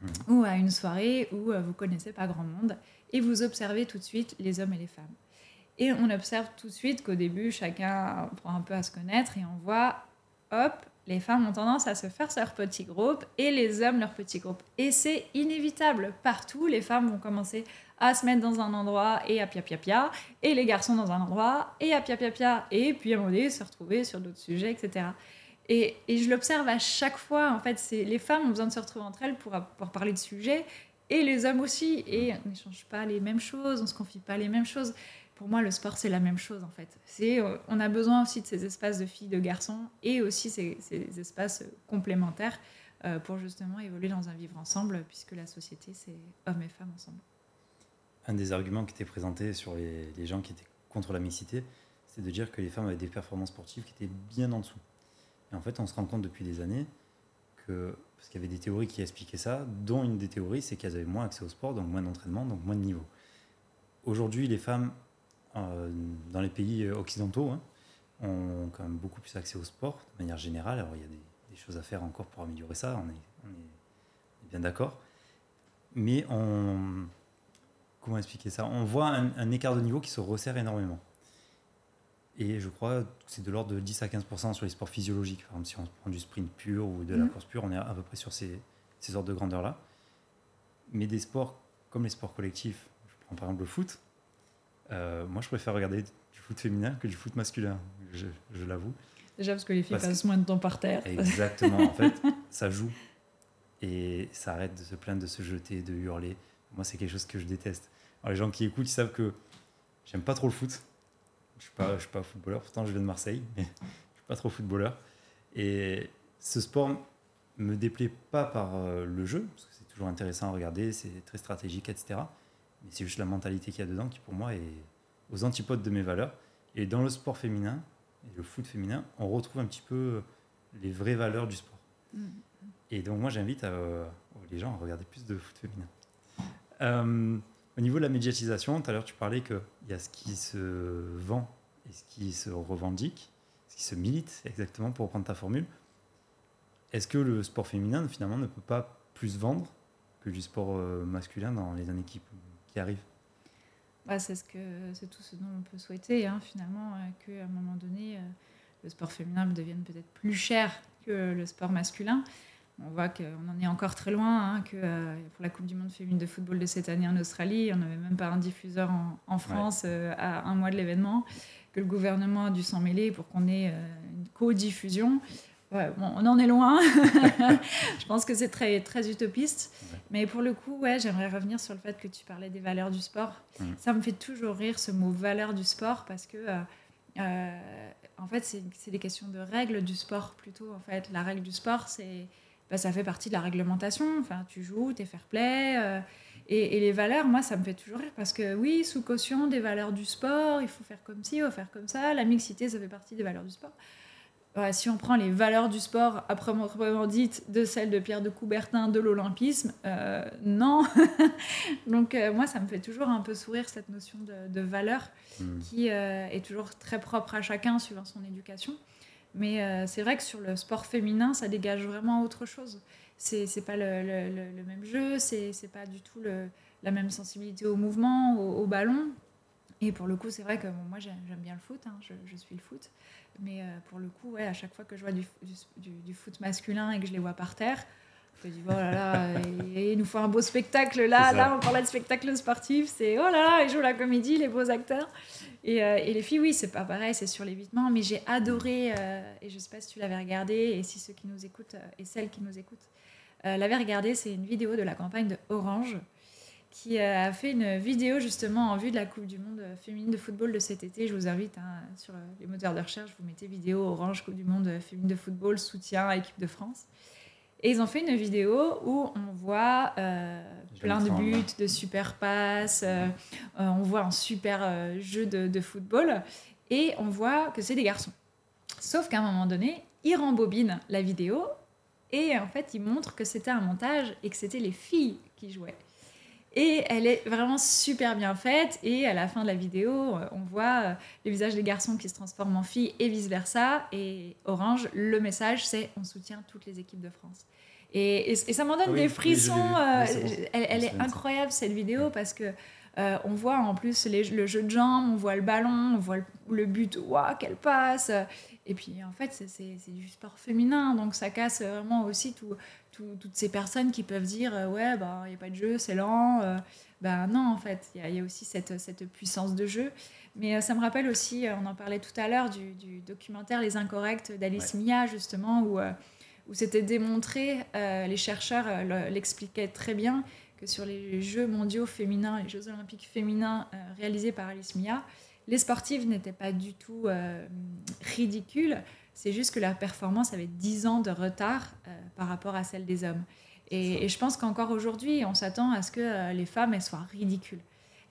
[SPEAKER 2] mmh. ou à une soirée où euh, vous connaissez pas grand monde et vous observez tout de suite les hommes et les femmes. Et on observe tout de suite qu'au début, chacun prend un peu à se connaître et on voit, hop, les femmes ont tendance à se faire leur petit groupe et les hommes leur petit groupe. Et c'est inévitable. Partout, les femmes vont commencer à se mettre dans un endroit et à pia pia pia, et les garçons dans un endroit et à pia pia pia, et puis à un moment donné se retrouver sur d'autres sujets, etc. Et, et je l'observe à chaque fois. En fait, c'est les femmes ont besoin de se retrouver entre elles pour, pour parler de sujets, et les hommes aussi. Et on n'échange pas les mêmes choses, on se confie pas les mêmes choses pour moi, le sport, c'est la même chose en fait. C'est, euh, on a besoin aussi de ces espaces de filles, de garçons, et aussi ces, espaces complémentaires euh, pour justement évoluer dans un vivre ensemble, puisque la société, c'est hommes et femmes ensemble.
[SPEAKER 1] Un des arguments qui était présenté sur les, gens qui étaient contre la mixité, c'est de dire que les femmes avaient des performances sportives qui étaient bien en dessous. Et en fait, on se rend compte depuis des années que, parce qu'il y avait des théories qui expliquaient ça, dont une des théories, c'est qu'elles avaient moins accès au sport, donc moins d'entraînement, donc moins de niveau. Aujourd'hui, les femmes dans les pays occidentaux, hein, ont quand même beaucoup plus accès au sport de manière générale. Alors il y a des, choses à faire encore pour améliorer ça, on est, bien d'accord. Mais on, comment expliquer ça? On voit un, écart de niveau qui se resserre énormément. Et je crois que c'est de l'ordre de 10 à 15% sur les sports physiologiques. Par exemple, si on prend du sprint pur ou de la mmh. course pure, on est à peu près sur ces, ces ordres de grandeur-là. Mais des sports comme les sports collectifs, je prends par exemple le foot, euh, moi, je préfère regarder du foot féminin que du foot masculin, je, l'avoue.
[SPEAKER 2] Déjà parce que les filles passent moins de temps par terre.
[SPEAKER 1] Exactement, en fait, ça joue. Et ça arrête de se plaindre, de se jeter, de hurler. Moi, c'est quelque chose que je déteste. Alors, les gens qui écoutent, ils savent que j'aime pas trop le foot. Je suis pas, je suis pas footballeur, pourtant je viens de Marseille, mais je suis pas trop footballeur. Et ce sport me déplaît pas par euh, le jeu, parce que c'est toujours intéressant à regarder, c'est très stratégique, etc c'est juste la mentalité qu'il y a dedans qui, pour moi, est aux antipodes de mes valeurs. Et dans le sport féminin, et le foot féminin, on retrouve un petit peu les vraies valeurs du sport. Mm. Et donc, moi, j'invite euh, les gens à regarder plus de foot féminin. Euh, au niveau de la médiatisation, tout à l'heure, tu parlais qu'il y a ce qui se vend et ce qui se revendique, ce qui se milite, exactement, pour reprendre ta formule. Est-ce que le sport féminin, finalement, ne peut pas plus vendre que du sport euh, masculin dans les années qui, arrive.
[SPEAKER 2] Bah, C'est ce que c'est tout ce dont on peut souhaiter, hein, finalement, euh, qu'à un moment donné, euh, le sport féminin devienne peut-être plus cher que le sport masculin. On voit qu'on en est encore très loin, hein, que euh, pour la Coupe du Monde féminine de football de cette année en Australie, on n'avait même pas un diffuseur en, France à un mois de l'événement, que le gouvernement a dû s'en mêler pour qu'on ait une co-diffusion on en est loin. je pense que c'est très, très utopiste. Mais pour le coup, ouais, j'aimerais revenir sur le fait que tu parlais des valeurs du sport. Ça me fait toujours rire ce mot valeur du sport parce que, euh, euh, en fait, c'est des questions de règles du sport plutôt. En fait, la règle du sport, c'est, bah, ça fait partie de la réglementation. Enfin, tu joues, tu es fair play. Euh, et, et, les valeurs, moi, ça me fait toujours rire parce que oui, sous caution des valeurs du sport, il faut faire comme ci, il faut faire comme ça. La mixité, ça fait partie des valeurs du sport si on prend les valeurs du sport proprement dites de celles de Pierre de Coubertin de l'olympisme, euh, non. Donc euh, moi, ça me fait toujours un peu sourire cette notion de, valeur hmm. qui euh, est toujours très propre à chacun suivant son éducation. Mais c'est vrai que sur le sport féminin, ça dégage vraiment autre chose. C'est pas le, même jeu, c'est pas du tout la même sensibilité au mouvement, au, ballon. Et pour le coup, c'est vrai que moi, j'aime bien le foot, hein, je, je, suis le foot. Mais euh, pour le coup, ouais, à chaque fois que je vois du, du, foot masculin et que je les vois par terre, Je dis, oh là là, et, il nous faut un beau spectacle là, là, on parlait de spectacle sportif, c'est oh là là, ils jouent la comédie, les beaux acteurs. Et, euh, et les filles, oui, c'est pas pareil, c'est sur l'évitement, mais j'ai adoré, euh, et je sais pas si tu l'avais regardé, et si ceux qui nous écoutent, et celles qui nous écoutent, l'avaient regardé, c'est une vidéo de la campagne de Orange qui a fait une vidéo justement en vue de la Coupe du Monde féminine de football de cet été. Je vous invite hein, sur les moteurs de recherche, vous mettez vidéo Orange Coupe du Monde féminine de football, soutien équipe de France. Et ils ont fait une vidéo où on voit euh, plein de buts, de super passes, euh, euh, on voit un super jeu de, football et on voit que c'est des garçons. Sauf qu'à un moment donné, ils rembobinent la vidéo et en fait, ils montrent que c'était un montage et que c'était les filles qui jouaient. Et elle est vraiment super bien faite. Et à la fin de la vidéo, on voit les visages des garçons qui se transforment en filles et vice-versa. Et Orange, le message, c'est on soutient toutes les équipes de France. Et, ça m'en donne des frissons. Euh, elle, est incroyable cette vidéo parce que euh, on voit en plus le jeu de jambes, on voit le ballon, on voit le, but, waouh, qu'elle passe. Et puis en fait, c'est du sport féminin, donc ça casse vraiment aussi toutes ces personnes qui peuvent dire euh, ouais, bah, il n'y a pas de jeu, c'est lent. ben non, en fait, il y, a aussi cette, cette, puissance de jeu. Mais ça me rappelle aussi, on en parlait tout à l'heure, du, documentaire Les Incorrects d'Alice Mia, justement, où où c'était démontré, euh, les chercheurs euh, l'expliquaient très bien, que sur les Jeux mondiaux féminins, les Jeux olympiques féminins euh, réalisés par Alice Mia, les sportives n'étaient pas du tout ridicules, c'est juste que leur performance avait 10 ans de retard par rapport à celle des hommes. Et, et je pense qu'encore aujourd'hui, on s'attend à ce que les femmes elles soient ridicules.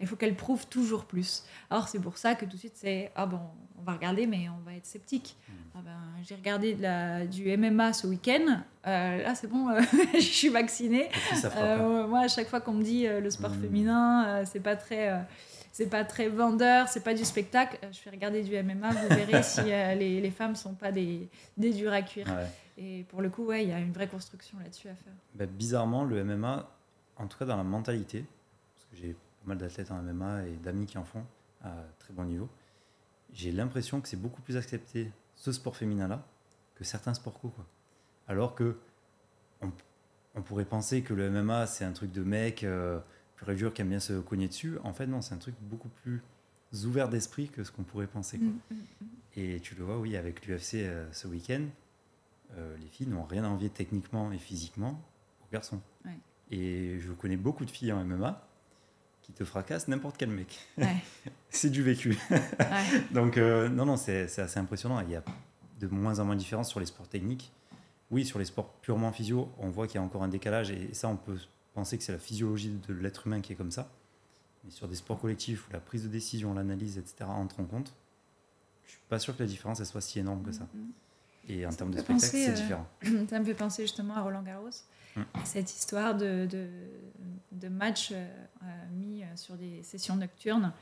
[SPEAKER 2] Il faut qu'elles prouvent toujours plus. Alors c'est pour ça que tout de suite c'est ah bon, on va regarder mais on va être sceptique. Hmm. Ah ben, j'ai regardé la, du MMA ce week-end. Euh, là, c'est bon, euh, je suis vaccinée. Euh, moi, à chaque fois qu'on me dit le sport mmh. féminin, c'est pas très, c'est pas très vendeur, c'est pas du spectacle. je vais regarder du MMA, vous verrez si les, les femmes sont pas des, des durs à cuire. Et pour le coup, ouais, il y a une vraie construction là-dessus à faire.
[SPEAKER 1] Bah, bizarrement, le MMA, en tout cas dans la mentalité, parce que j'ai pas mal d'athlètes en MMA et d'amis qui en font à très bon niveau, j'ai l'impression que c'est beaucoup plus accepté ce sport féminin-là que certains sports co. Quoi. Alors que on, pourrait penser que le MMA, c'est un truc de mec euh, plus dur qui aime bien se cogner dessus. En fait, non, c'est un truc beaucoup plus ouvert d'esprit que ce qu'on pourrait penser. Quoi. Mm, mm, mm. Et tu le vois, oui, avec l'UFC euh, ce week-end, euh, les filles n'ont rien à envier techniquement et physiquement aux garçons. Et je connais beaucoup de filles en MMA qui te fracassent n'importe quel mec. c'est du vécu. Donc, euh, non, non, c'est assez impressionnant. Il y a de moins en moins de différence sur les sports techniques. Oui, sur les sports purement physio, on voit qu'il y a encore un décalage et ça, on peut penser que c'est la physiologie de l'être humain qui est comme ça. Mais sur des sports collectifs où la prise de décision, l'analyse, etc. entre en compte, je suis pas sûr que la différence elle soit si énorme que ça. Mm-hmm. Et en termes de spectacle, c'est euh, différent.
[SPEAKER 2] Ça me fait penser justement à Roland Garros. Mm. Cette histoire de, de, de match euh, mis sur des sessions nocturnes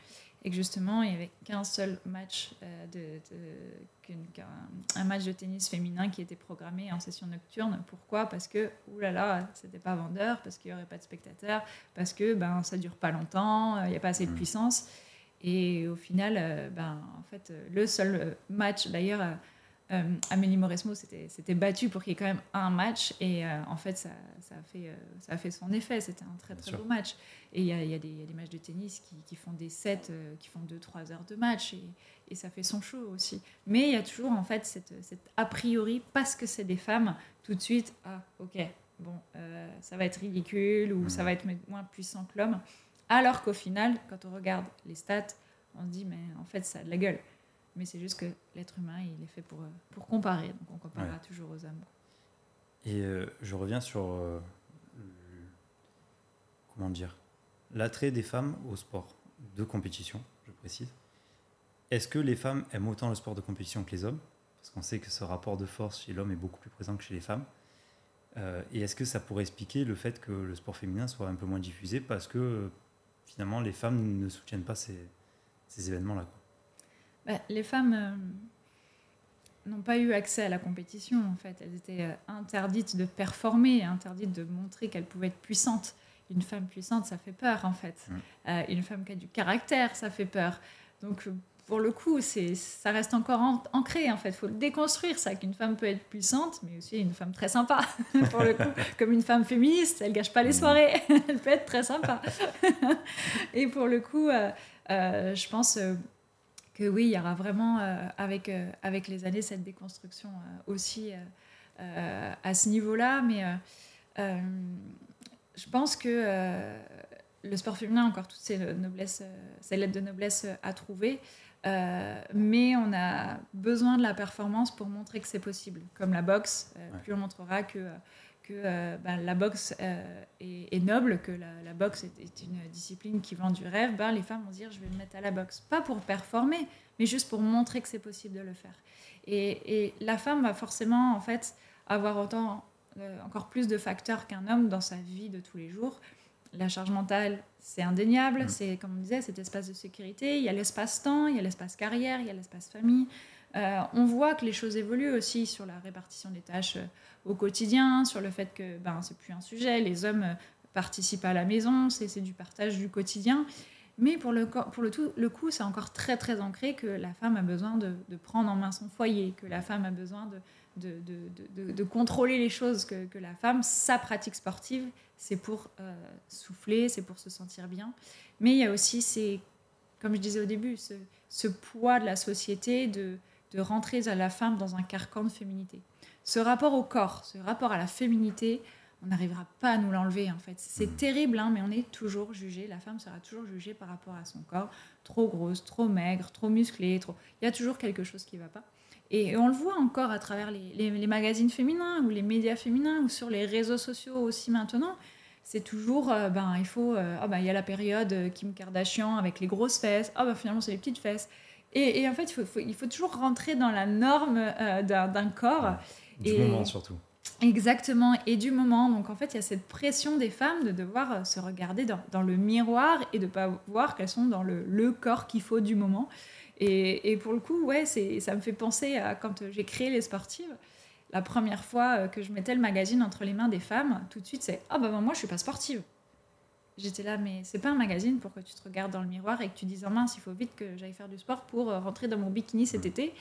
[SPEAKER 2] et que justement il n'y avait qu'un seul match euh, de, un match de tennis féminin qui était programmé en session nocturne. Pourquoi? Parce que oulala, c'était pas vendeur, parce qu'il n'y aurait pas de spectateurs, parce que ben ça dure pas longtemps, il n'y a pas assez de mm. puissance. Et au final, euh, ben en fait le seul match d'ailleurs euh, Amélie Mauresmo s'était battue pour qu'il y ait quand même un match et euh, en fait ça, ça, a fait, euh, ça a fait son effet. C'était un très très beau match. Et il y a, y, a des matchs de tennis qui, qui font des sets, qui font 2-3 heures de match et, et, ça fait son show aussi. Mais il y a toujours en fait cette, cette a priori, parce que c'est des femmes, tout de suite, ah ok, bon, ça va être ridicule ou ça va être moins puissant que l'homme. Alors qu'au final, quand on regarde les stats, on se dit mais en fait ça a de la gueule. Mais c'est juste que l'être humain, il est fait pour, euh, pour comparer. Donc on comparera toujours aux hommes.
[SPEAKER 1] Et euh, je reviens sur. Euh, comment dire L'attrait des femmes au sport de compétition, je précise. Est-ce que les femmes aiment autant le sport de compétition que les hommes? Parce qu'on sait que ce rapport de force chez l'homme est beaucoup plus présent que chez les femmes. et est-ce que ça pourrait expliquer le fait que le sport féminin soit un peu moins diffusé parce que finalement les femmes ne soutiennent pas ces, ces événements-là
[SPEAKER 2] bah, les femmes euh, n'ont pas eu accès à la compétition, en fait. Elles étaient euh, interdites de performer, interdites de montrer qu'elles pouvaient être puissantes. Une femme puissante, ça fait peur, en fait. Euh, une femme qui a du caractère, ça fait peur. Donc, pour le coup, c'est, ça reste encore ancré en fait. Il faut le déconstruire, ça, qu'une femme peut être puissante, mais aussi une femme très sympa. pour le coup, comme une femme féministe, elle gâche pas les soirées, elle peut être très sympa. et pour le coup, euh, euh, je pense que oui, il y aura vraiment avec, avec les années cette déconstruction aussi à ce niveau-là. Mais je pense que le sport féminin a encore toutes ses, noblesses, ses lettres de noblesse à trouver. Euh, mais on a besoin de la performance pour montrer que c'est possible. Comme la boxe, euh, plus on montrera que, que euh, ben, la boxe est, noble, que la, boxe est, une discipline qui vend du rêve, ben, les femmes vont dire je vais me mettre à la boxe. Pas pour performer, mais juste pour montrer que c'est possible de le faire. Et, et, la femme va forcément en fait avoir autant, encore plus de facteurs qu'un homme dans sa vie de tous les jours la charge mentale, c'est indéniable. Mm. C'est, comme on disait, cet espace de sécurité. Il y a l'espace-temps, il y a l'espace carrière, il y a l'espace famille. Euh, on voit que les choses évoluent aussi sur la répartition des tâches euh, au quotidien, sur le fait que ben, c'est plus un sujet. Les hommes euh, participent à la maison, c'est, du partage du quotidien. Mais pour le, pour le, tout, le coup, c'est encore très très ancré que la femme a besoin de, prendre en main son foyer, que la femme a besoin de, de, de contrôler les choses, que, que, la femme, sa pratique sportive, c'est pour euh, souffler, c'est pour se sentir bien. Mais il y a aussi, c'est, comme je disais au début, ce, poids de la société de, de, rentrer à la femme dans un carcan de féminité. Ce rapport au corps, ce rapport à la féminité, on n'arrivera pas à nous l'enlever en fait. C'est mmh. terrible, hein, mais on est toujours jugé, la femme sera toujours jugée par rapport à son corps, trop grosse, trop maigre, trop musclée, trop... il y a toujours quelque chose qui ne va pas. Et on le voit encore à travers les, les, magazines féminins ou les médias féminins ou sur les réseaux sociaux aussi maintenant. C'est toujours, euh, ben, il faut, euh, ah ben, il y a la période euh, Kim Kardashian avec les grosses fesses, ah ben, finalement c'est les petites fesses. Et, et en fait, il faut, il faut, toujours rentrer dans la norme d'un corps.
[SPEAKER 1] Du moment surtout.
[SPEAKER 2] Exactement, et du moment. Donc en fait, il y a cette pression des femmes de devoir se regarder dans, dans le miroir et de ne pas voir qu'elles sont dans le, le corps qu'il faut du moment. Et, pour le coup, ouais, ça me fait penser à quand j'ai créé les sportives. La première fois euh, que je mettais le magazine entre les mains des femmes, tout de suite, c'est Ah, bah, moi, je suis pas sportive. J'étais là, mais c'est pas un magazine pour que tu te regardes dans le miroir et que tu dises, oh mince, il faut vite que j'aille faire du sport pour euh, rentrer dans mon bikini cet été.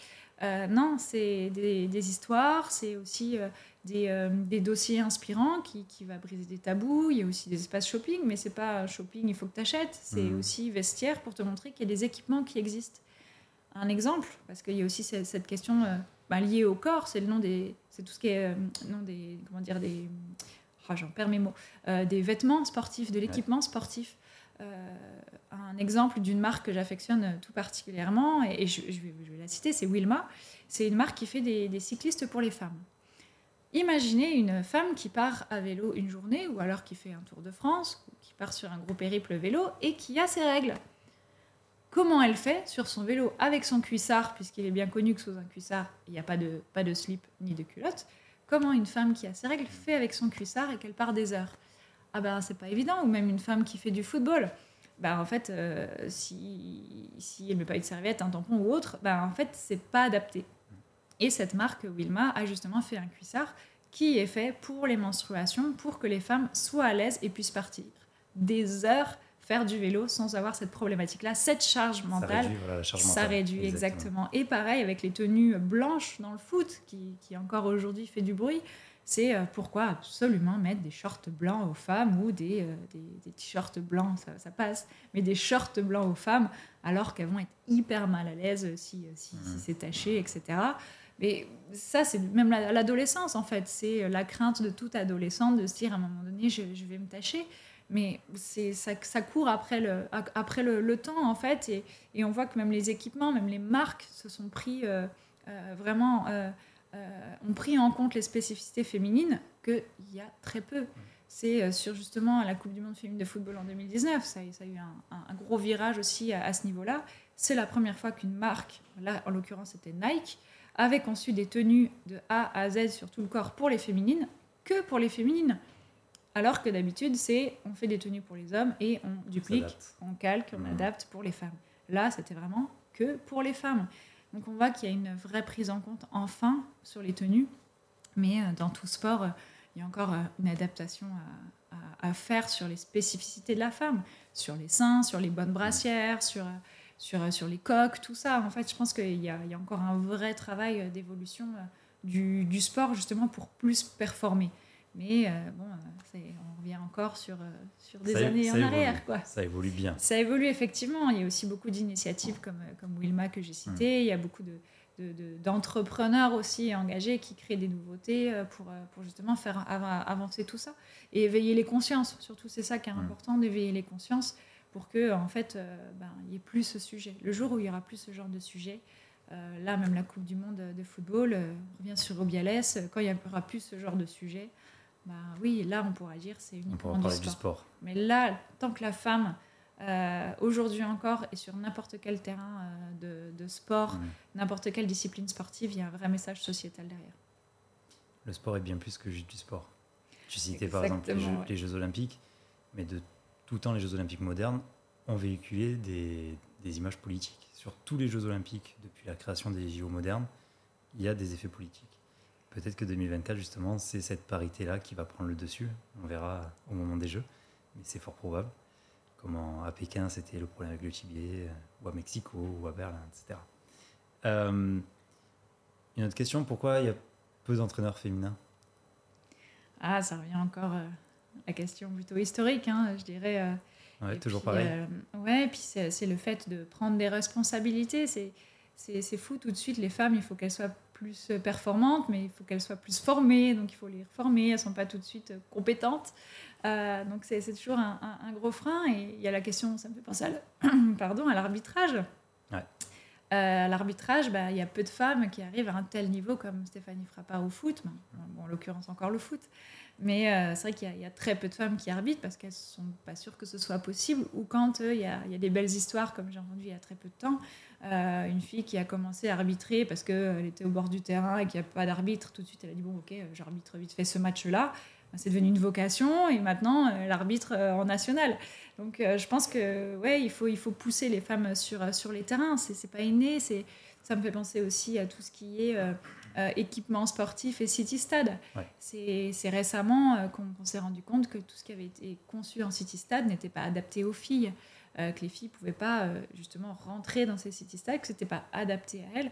[SPEAKER 2] Euh, non, c'est des, histoires, c'est aussi des, des, dossiers inspirants qui, qui va briser des tabous. Il y a aussi des espaces shopping, mais c'est pas shopping, il faut que tu achètes. C'est mmh. aussi vestiaire pour te montrer qu'il y a des équipements qui existent un exemple, parce qu'il y a aussi cette, question euh, bah, liée au corps, c'est le nom des, c'est tout ce qui est euh, nom des, comment dire des, oh, j'en perds mes mots, euh, des vêtements sportifs, de l'équipement sportif. Un exemple d'une marque que j'affectionne tout particulièrement, et, je, vais, la citer, c'est Wilma. C'est une marque qui fait des, des, cyclistes pour les femmes. Imaginez une femme qui part à vélo une journée, ou alors qui fait un tour de France, ou qui part sur un gros périple vélo, et qui a ses règles comment elle fait sur son vélo avec son cuissard, puisqu'il est bien connu que sous un cuissard, il n'y a pas de, pas de slip ni de culotte. Comment une femme qui a ses règles fait avec son cuissard et qu'elle part des heures? Ah ben c'est pas évident. Ou même une femme qui fait du football. Ben, en fait, euh, si, si elle ne met pas une serviette, un tampon ou autre, ben, en fait, c'est pas adapté. Et cette marque Wilma a justement fait un cuissard qui est fait pour les menstruations, pour que les femmes soient à l'aise et puissent partir des heures faire du vélo sans avoir cette problématique-là, cette charge mentale. Ça réduit, exactement. Et pareil avec les tenues blanches dans le foot, qui, qui encore aujourd'hui fait du bruit. C'est euh, pourquoi absolument mettre des shorts blancs aux femmes ou des, euh, des, t-shirts blancs, ça, ça, passe, mais des shorts blancs aux femmes alors qu'elles vont être hyper mal à l'aise si, si, si mmh. c'est taché, etc. Mais ça, c'est même l'adolescence en fait. C'est la crainte de toute adolescente de se dire à un moment donné, je, je vais me tacher mais c'est ça, ça, court après le, après le, temps en fait et, et, on voit que même les équipements même les marques se sont pris euh, euh, vraiment euh, ont pris en compte les spécificités féminines qu'il y a très peu c'est sur justement la Coupe du Monde féminine de football en 2019 ça, ça a eu un, un, gros virage aussi à, à ce niveau là c'est la première fois qu'une marque là en l'occurrence c'était Nike avait conçu des tenues de A à Z sur tout le corps pour les féminines que pour les féminines alors que d'habitude, c'est on fait des tenues pour les hommes et on duplique, on calque, on mmh. adapte pour les femmes. Là, c'était vraiment que pour les femmes. Donc on voit qu'il y a une vraie prise en compte enfin sur les tenues, mais euh, dans tout sport, euh, il y a encore euh, une adaptation à, faire sur les spécificités de la femme, sur les seins, sur les bonnes brassières, sur, sur, sur les coques, tout ça. En fait, je pense qu'il y y a encore un vrai travail d'évolution du, du, sport, justement, pour plus performer. Mais bon, on revient encore sur, sur des années en arrière. Quoi.
[SPEAKER 1] Ça évolue bien.
[SPEAKER 2] Ça évolue effectivement. Il y a aussi beaucoup d'initiatives comme, comme Wilma que j'ai cité. Mmh. Il y a beaucoup de, d'entrepreneurs aussi engagés qui créent des nouveautés euh, pour, euh, pour justement faire avancer tout ça et éveiller les consciences. Surtout, c'est ça qui est mm. important, d'éveiller les consciences pour que en fait, euh, ben, il n'y ait plus ce sujet. Le jour où il y aura plus ce genre de sujet, là, même la Coupe du Monde de football, on revient sur Rubiales, quand il n'y aura plus ce genre de sujet, ben, oui, là, on pourra dire c'est uniquement du sport. du sport. Mais là, tant que la femme euh, aujourd'hui encore et sur n'importe quel terrain euh, de, sport, n'importe quelle discipline sportive, il y a un vrai message sociétal derrière.
[SPEAKER 1] Le sport est bien plus que juste du sport. Tu citais par exemple les jeux, Olympiques, mais de tout temps, les Jeux Olympiques modernes ont véhiculé des, des, images politiques. Sur tous les Jeux Olympiques, depuis la création des JO modernes, il y a des effets politiques. Peut-être que 2024, justement, c'est cette parité-là qui va prendre le dessus. On verra au moment des Jeux, mais c'est fort probable comment à Pékin c'était le problème avec le Tibet, euh, ou à Mexico, ou à Berlin, etc. Euh, une autre question, pourquoi il y a peu d'entraîneurs féminins?
[SPEAKER 2] Ah, ça revient encore à euh, la question plutôt historique, hein, je dirais.
[SPEAKER 1] ouais, toujours pareil.
[SPEAKER 2] ouais, et puis c'est le fait de prendre des responsabilités. C'est fou tout de suite, les femmes, il faut qu'elles soient plus performantes, mais il faut qu'elles soient plus formées, donc il faut les reformer, elles ne sont pas tout de suite compétentes. Euh, donc c'est toujours un, gros frein. Et il y a la question, ça me fait penser à, pardon, à l'arbitrage. Ouais. Euh, à l'arbitrage, bah, il y a peu de femmes qui arrivent à un tel niveau comme Stéphanie Frappard au foot, bon, en l'occurrence encore le foot. Mais euh, c'est vrai qu'il y, a très peu de femmes qui arbitrent parce qu'elles ne sont pas sûres que ce soit possible. Ou quand il y, a des belles histoires, comme j'ai entendu il y a très peu de temps, une fille qui a commencé à arbitrer parce qu'elle était au bord du terrain et qu'il n'y a pas d'arbitre, tout de suite elle a dit bon ok, j'arbitre vite fait ce match-là c'est devenu une vocation et maintenant euh, l'arbitre euh, en national. Donc euh, je pense que ouais, il faut, il faut pousser les femmes sur, sur les terrains. C'est, pas inné. C'est, ça me fait penser aussi à tout ce qui est équipement sportif et city stade. C'est, c'est récemment qu'on, s'est rendu compte que tout ce qui avait été conçu en city stade n'était pas adapté aux filles, que les filles pouvaient pas justement rentrer dans ces city stades, que c'était pas adapté à elles.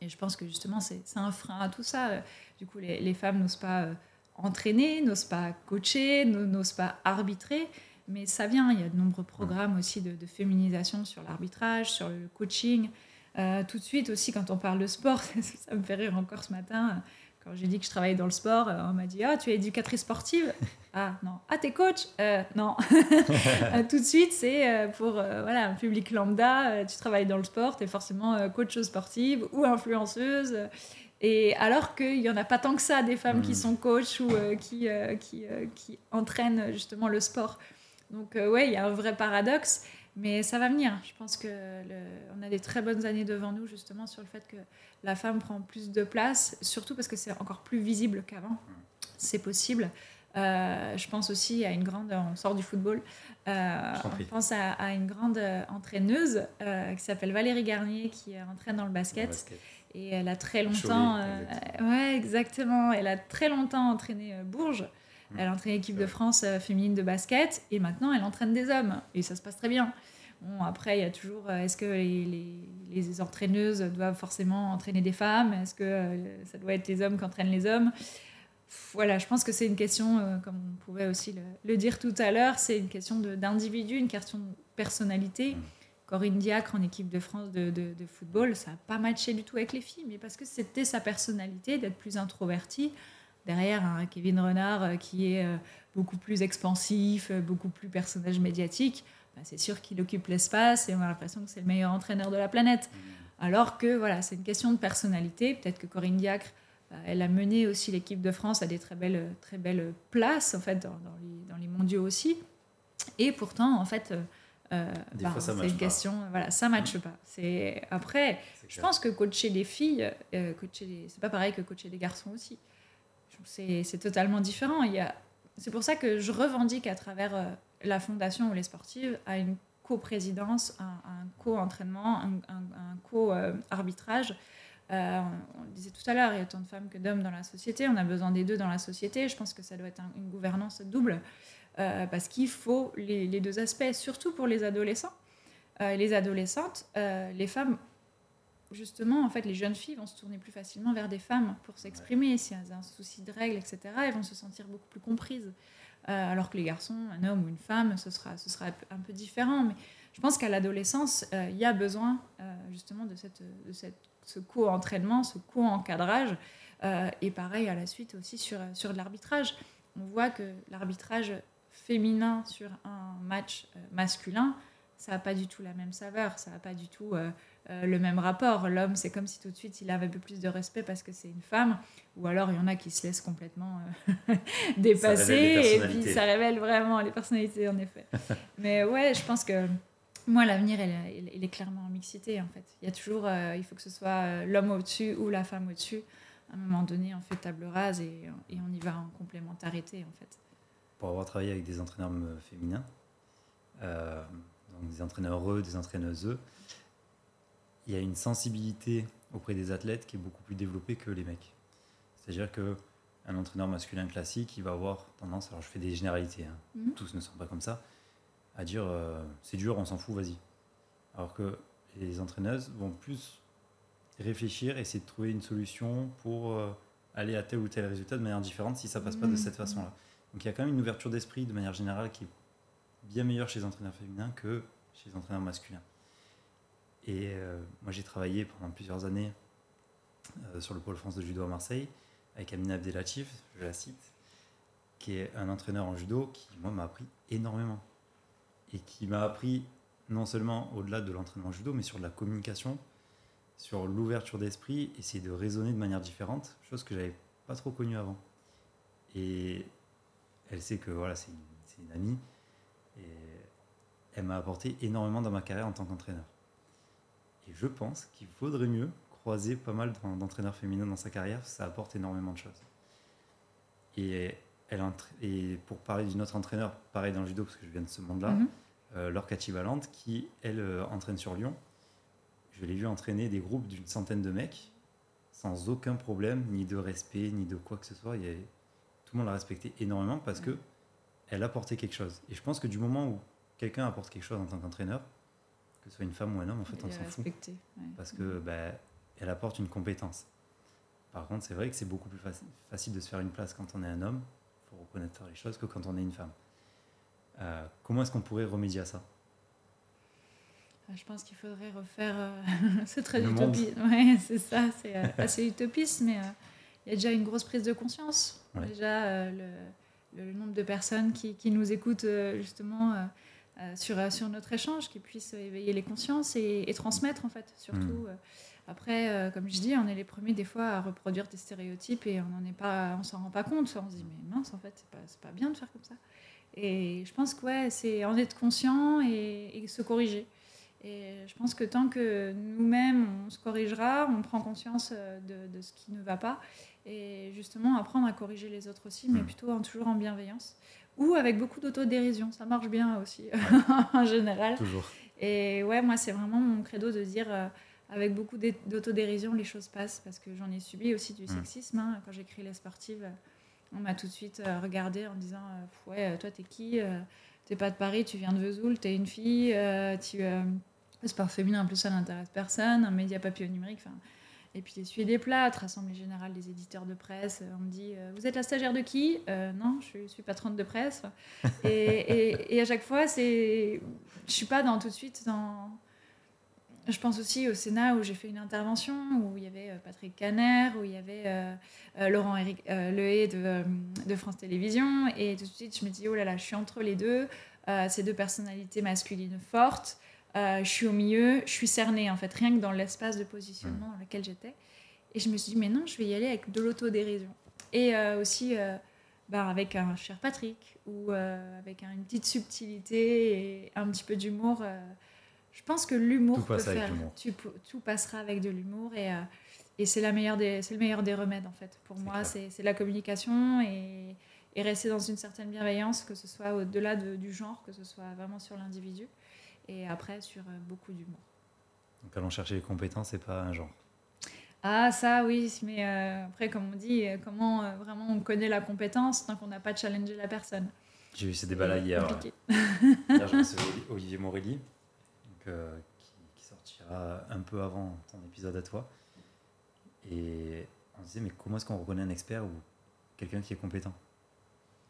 [SPEAKER 2] Et je pense que justement c'est, un frein à tout ça. Du coup, les, les femmes n'osent pas entraîner, n'osent pas coacher, n'osent pas arbitrer. Mais ça vient, il y a de nombreux programmes aussi de, féminisation sur l'arbitrage, sur le coaching. Euh, tout de suite aussi, quand on parle de sport, ça me fait rire encore ce matin. Quand j'ai dit que je travaillais dans le sport, euh, on m'a dit Ah, tu es éducatrice sportive? Ah, non. Ah, t'es coach? Euh, Non. tout de suite, c'est pour voilà, un public lambda, tu travailles dans le sport, tu es forcément coach sportive ou influenceuse. Et alors qu'il n'y en a pas tant que ça des femmes qui hmm. sont coachs ou euh, qui, euh, qui, euh, qui, entraînent justement le sport. Donc ouais, il y a un vrai paradoxe, mais ça va venir. Je pense que on a des très bonnes années devant nous justement sur le fait que la femme prend plus de place, surtout parce que c'est encore plus visible qu'avant. C'est possible. je pense aussi à une grande, on sort du football, on pense à, à, une grande entraîneuse qui s'appelle Valérie Garnier qui entraîne dans le basket. Dans le basket et elle a très longtemps. Euh, ouais, exactement. Elle a très longtemps entraîné euh, Bourges. Mmh. Elle a entraîné l'équipe de France euh, féminine de basket. Et maintenant, elle entraîne des hommes. Et ça se passe très bien. Bon, après, il y a toujours. Est-ce que les, les, les, entraîneuses doivent forcément entraîner des femmes? Est-ce que ça doit être les hommes qui entraînent les hommes? Voilà, je pense que c'est une question, comme on pouvait aussi le, le dire tout à l'heure, c'est une question d'individu, une question de personnalité. Mmh. Corinne Diacre en équipe de France de, football, ça n'a pas matché du tout avec les filles, mais parce que c'était sa personnalité d'être plus introvertie. Derrière, un Kevin Renard euh, qui est euh, beaucoup plus expansif, euh, beaucoup plus personnage médiatique, c'est sûr qu'il occupe l'espace et on a l'impression que c'est le meilleur entraîneur de la planète. Mmh. Alors que voilà, c'est une question de personnalité. Peut-être que Corinne Diacre, bah, elle a mené aussi l'équipe de France à des très belles, très belles places en fait dans, les, dans les mondiaux aussi. Et pourtant, en fait, euh, bah, c'est une question, voilà, ça matche mm. pas. C'est après, je pense que coacher des filles, euh, coacher c'est pas pareil que coacher des garçons aussi. C'est totalement différent. Il y a, c'est pour ça que je revendique à travers euh, la fondation ou les sportives à une co-présidence, un, un co-entraînement, un, un, co-arbitrage. Euh, on le disait tout à l'heure, il y a autant de femmes que d'hommes dans la société. On a besoin des deux dans la société. Je pense que ça doit être une gouvernance double. Euh, parce qu'il faut les, deux aspects, surtout pour les adolescents. les adolescentes, les femmes justement, en fait, les jeunes filles vont se tourner plus facilement vers des femmes pour s'exprimer. Si elles ont un souci de règles, etc., elles vont se sentir beaucoup plus comprises. Euh, alors que les garçons, un homme ou une femme, ce sera, ce sera un peu différent. Mais je pense qu'à l'adolescence, euh, il y a besoin euh, justement de, cette, de cette, ce co-entraînement, ce co-encadrage. et pareil à la suite aussi sur, sur l'arbitrage. On voit que l'arbitrage féminin sur un match masculin, ça n'a pas du tout la même saveur, ça n'a pas du tout euh, le même rapport. L'homme, c'est comme si tout de suite il avait un peu plus de respect parce que c'est une femme, ou alors il y en a qui se laissent complètement euh, dépasser et puis ça révèle vraiment les personnalités en effet. Mais ouais, je pense que moi l'avenir il, est clairement en mixité en fait. Il y a toujours, euh, il faut que ce soit l'homme au-dessus ou la femme au-dessus. À un moment donné, on fait table rase et, et on y va en complémentarité en fait.
[SPEAKER 1] Pour avoir travaillé avec des entraîneurs féminins, des entraîneurs eux, des entraîneuses il y a une sensibilité auprès des athlètes qui est beaucoup plus développée que les mecs. C'est-à-dire que un entraîneur masculin classique, il va avoir tendance, alors je fais des généralités, hein, mhm. tous ne sont pas comme ça, à dire euh, c'est dur, on s'en fout, vas-y. Alors que les entraîneuses vont plus réfléchir, essayer de trouver une solution pour euh, aller à tel ou tel résultat de manière différente si ça passe pas de mhm. cette façon-là. Donc il y a quand même une ouverture d'esprit de manière générale qui est bien meilleure chez les entraîneurs féminins que chez les entraîneurs masculins. Et euh, moi, j'ai travaillé pendant plusieurs années euh, sur le pôle France de judo à Marseille avec Amina Abdelatif, je la cite, qui est un entraîneur en judo qui, moi, m'a appris énormément. Et qui m'a appris non seulement au-delà de l'entraînement judo, mais sur de la communication, sur l'ouverture d'esprit, essayer de raisonner de manière différente, chose que j'avais pas trop connue avant. Et elle sait que voilà, c'est une amie, et elle m'a apporté énormément dans ma carrière en tant qu'entraîneur. Et je pense qu'il vaudrait mieux croiser pas mal d'entraîneurs féminins dans sa carrière, ça apporte énormément de choses. Et, elle, et pour parler d'une autre entraîneur, pareil dans le judo, parce que je viens de ce monde-là, mm -hmm. qui, elle, euh, entraîne sur Lyon. Je l'ai vu entraîner des groupes d'une centaine de mecs, sans aucun problème, ni de respect, ni de quoi que ce soit. Il y tout le monde l'a respecté énormément parce que elle apportait quelque chose. Et je pense que du moment où quelqu'un apporte quelque chose en tant qu'entraîneur, que ce soit une femme ou un homme, en fait, on s'en fout. Parce que bah, elle apporte une compétence. Par contre, c'est vrai que c'est beaucoup plus facile de se faire une place quand on est un homme, pour reconnaître les choses, que quand on est une femme. Euh, comment est-ce qu'on pourrait remédier à ça?
[SPEAKER 2] Ah, je pense qu'il faudrait refaire. Euh, c'est très utopiste. Ouais, c'est ça, c'est euh, assez utopiste, mais il y a déjà une grosse prise de conscience. Déjà, le, le, nombre de personnes qui, qui nous écoutent, justement, euh, sur, euh, sur notre échange, qui puisse éveiller les consciences et, transmettre en fait, surtout. Mm. Euh, après, comme je dis, on est les premiers des fois à reproduire des stéréotypes et on n'en est pas, on s'en rend pas compte. On se dit mais mince, en fait, c'est pas, pas bien de faire comme ça. Et je pense que ouais, c'est en être conscient et, se corriger. Et je pense que tant que nous-mêmes, on se corrigera, on prend conscience de, de, ce qui ne va pas, et justement apprendre à corriger les autres aussi, mais mm. plutôt en, toujours en bienveillance ou avec beaucoup d'autodérision. Ça marche bien aussi, en général.
[SPEAKER 1] Toujours.
[SPEAKER 2] Et ouais, moi, c'est vraiment mon credo de dire, euh, avec beaucoup d'autodérision, les choses passent, parce que j'en ai subi aussi du mm. sexisme. Hein. Quand j'écris Les Sportives, on m'a tout de suite euh, regardé en disant euh, Ouais, toi, t'es qui T'es pas de Paris, tu viens de Vesoul, t'es une fille, tu. le sport féminin, en plus, ça n'intéresse personne, un média papier numérique. Enfin, et puis essuyer des plâtres, Assemblée générale des éditeurs de presse. On me dit euh, Vous êtes la stagiaire de qui? Euh, Non, je suis patronne de presse. Et, et, à chaque fois, c'est, je suis pas dans tout de suite dans. Je pense aussi au Sénat où j'ai fait une intervention où il y avait euh, Patrick Caner, où il y avait Laurent Eric, Lehé de, de, France Télévisions. Et tout de suite, je me dis Oh là là, je suis entre les deux. ces deux personnalités masculines fortes. Euh, je suis au milieu, je suis cernée en fait, rien que dans l'espace de positionnement dans lequel j'étais. Et je me suis dit, mais non, je vais y aller avec de l'autodérision. Et euh, aussi euh, bah, avec un cher Patrick, ou avec une petite subtilité et un petit peu d'humour. je pense que l'humour peut faire. tout passera avec de l'humour et, et c'est le meilleur des remèdes en fait. Pour moi, c'est la communication et, et, rester dans une certaine bienveillance, que ce soit au-delà du genre, que ce soit vraiment sur l'individu et après sur euh, beaucoup d'humour.
[SPEAKER 1] Donc allons chercher les compétences et pas un genre.
[SPEAKER 2] Ah ça oui, mais euh, après comme on dit, euh, comment vraiment on connaît la compétence tant qu'on n'a pas challengé la personne
[SPEAKER 1] J'ai eu ces débats-là hier. hier j'ai Olivier Morelli, euh, qui, qui sortira un peu avant ton épisode à toi. Et on se disait, mais comment est-ce qu'on reconnaît un expert ou quelqu'un qui est compétent?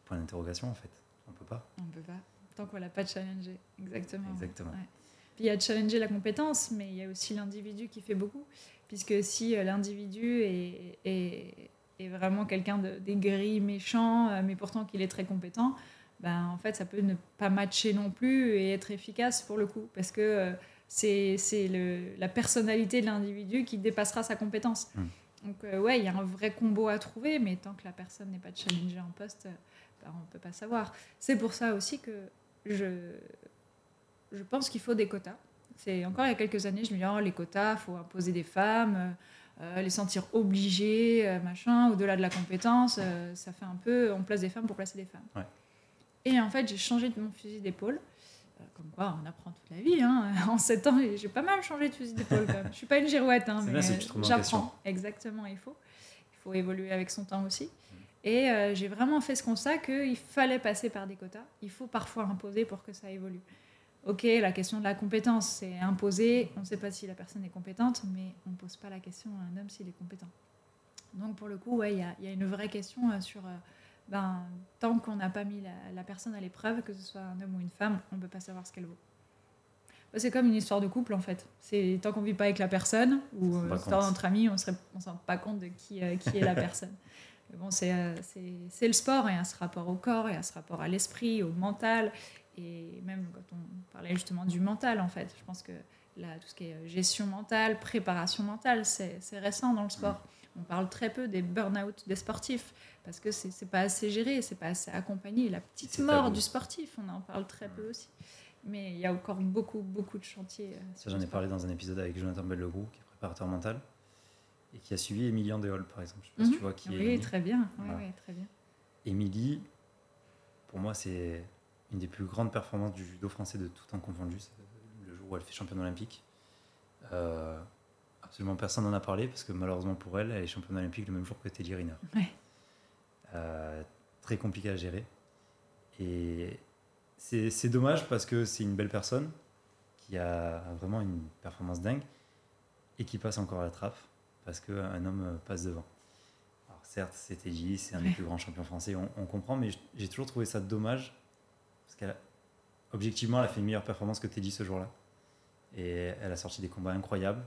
[SPEAKER 1] Point d'interrogation en fait. On peut pas.
[SPEAKER 2] On peut pas. Tant qu'on l'a pas challengé. Exactement.
[SPEAKER 1] Exactement.
[SPEAKER 2] Ouais. Puis il y a challenger la compétence, mais il y a aussi l'individu qui fait beaucoup. Puisque si euh, l'individu est, est, est vraiment quelqu'un de- d'aigri, méchant, euh, mais pourtant qu'il est très compétent, ben, en fait, ça peut ne pas matcher non plus et être efficace pour le coup. Parce que euh, c'est la personnalité de l'individu qui dépassera sa compétence.
[SPEAKER 1] Mm.
[SPEAKER 2] Donc, euh, ouais, il y a un vrai combo à trouver, mais tant que la personne n'est pas challengée en poste, ben, on ne peut pas savoir. C'est pour ça aussi que je, je pense qu'il faut des quotas. C'est encore il y a quelques années, je me disais, oh, les quotas, il faut imposer des femmes, euh, euh, les sentir obligées, euh, machin, au-delà de la compétence, euh, ça fait un peu, on place des femmes pour placer des femmes.
[SPEAKER 1] Ouais.
[SPEAKER 2] Et en fait, j'ai changé de mon fusil d'épaule. Comme quoi, on apprend toute la vie. Hein. En 7 ans, j'ai pas mal changé de fusil d'épaule quand même. Je suis pas une girouette, hein, mais j'apprends. Exactement, il faut. Il faut évoluer avec son temps aussi. Et euh, j'ai vraiment fait ce constat qu'il fallait passer par des quotas. Il faut parfois imposer pour que ça évolue. Ok, la question de la compétence, c'est imposer. On ne sait pas si la personne est compétente, mais on ne pose pas la question à un homme s'il est compétent. Donc pour le coup, ouais, il y, a- il y a une vraie question euh, sur... euh, ben, tant qu'on n'a pas mis la, la personne à l'épreuve, que ce soit un homme ou une femme, on ne peut pas savoir ce qu'elle vaut. Ben, C'est comme une histoire de couple en fait. C'est tant qu'on vit pas avec la personne ou
[SPEAKER 1] se
[SPEAKER 2] euh,
[SPEAKER 1] compte.
[SPEAKER 2] entre amis, on ne s'en rend pas compte de qui, qui est la personne. Mais bon, c'est euh, c'est- le sport, y a ce rapport au corps, y a ce rapport à l'esprit, au mental. Et même quand on parlait justement du mental, en fait, je pense que là, tout ce qui est euh, gestion mentale, préparation mentale, c'est récent dans le sport. On parle très peu des burn-out des sportifs parce que c'est pas assez géré, c'est pas assez accompagné. La petite mort
[SPEAKER 1] tabou.
[SPEAKER 2] du sportif, on en parle très peu aussi. Mais il y a encore beaucoup, beaucoup de chantiers. euh,
[SPEAKER 1] Ça, j'en
[SPEAKER 2] le
[SPEAKER 1] ai parlé dans un épisode avec Jonathan Bellegroux, qui est préparateur mental, et qui a suivi Émilie Andéol, par exemple. Je sais pas si
[SPEAKER 2] Mhm.
[SPEAKER 1] tu vois qui est
[SPEAKER 2] Oui,
[SPEAKER 1] Émilie.
[SPEAKER 2] très bien.
[SPEAKER 1] Voilà.
[SPEAKER 2] oui, très bien.
[SPEAKER 1] Émilie, pour moi, c'est une des plus grandes performances du judo français de tout temps confondu. Le jour où elle fait championne olympique. Euh, absolument personne n'en a parlé parce que malheureusement pour elle, elle est championne olympique le même jour que Teddy Riner.
[SPEAKER 2] Ouais.
[SPEAKER 1] Euh, très compliqué à gérer. Et c'est dommage parce que c'est une belle personne qui a vraiment une performance dingue et qui passe encore à la trappe parce qu'un homme euh, passe devant. Alors certes, c'est Teddy, c'est un des plus grands champions français, on, on comprend, mais j'ai toujours trouvé ça dommage parce qu'elle, a- objectivement, elle a fait une meilleure performance que Teddy ce jour-là. Et elle a sorti des combats incroyables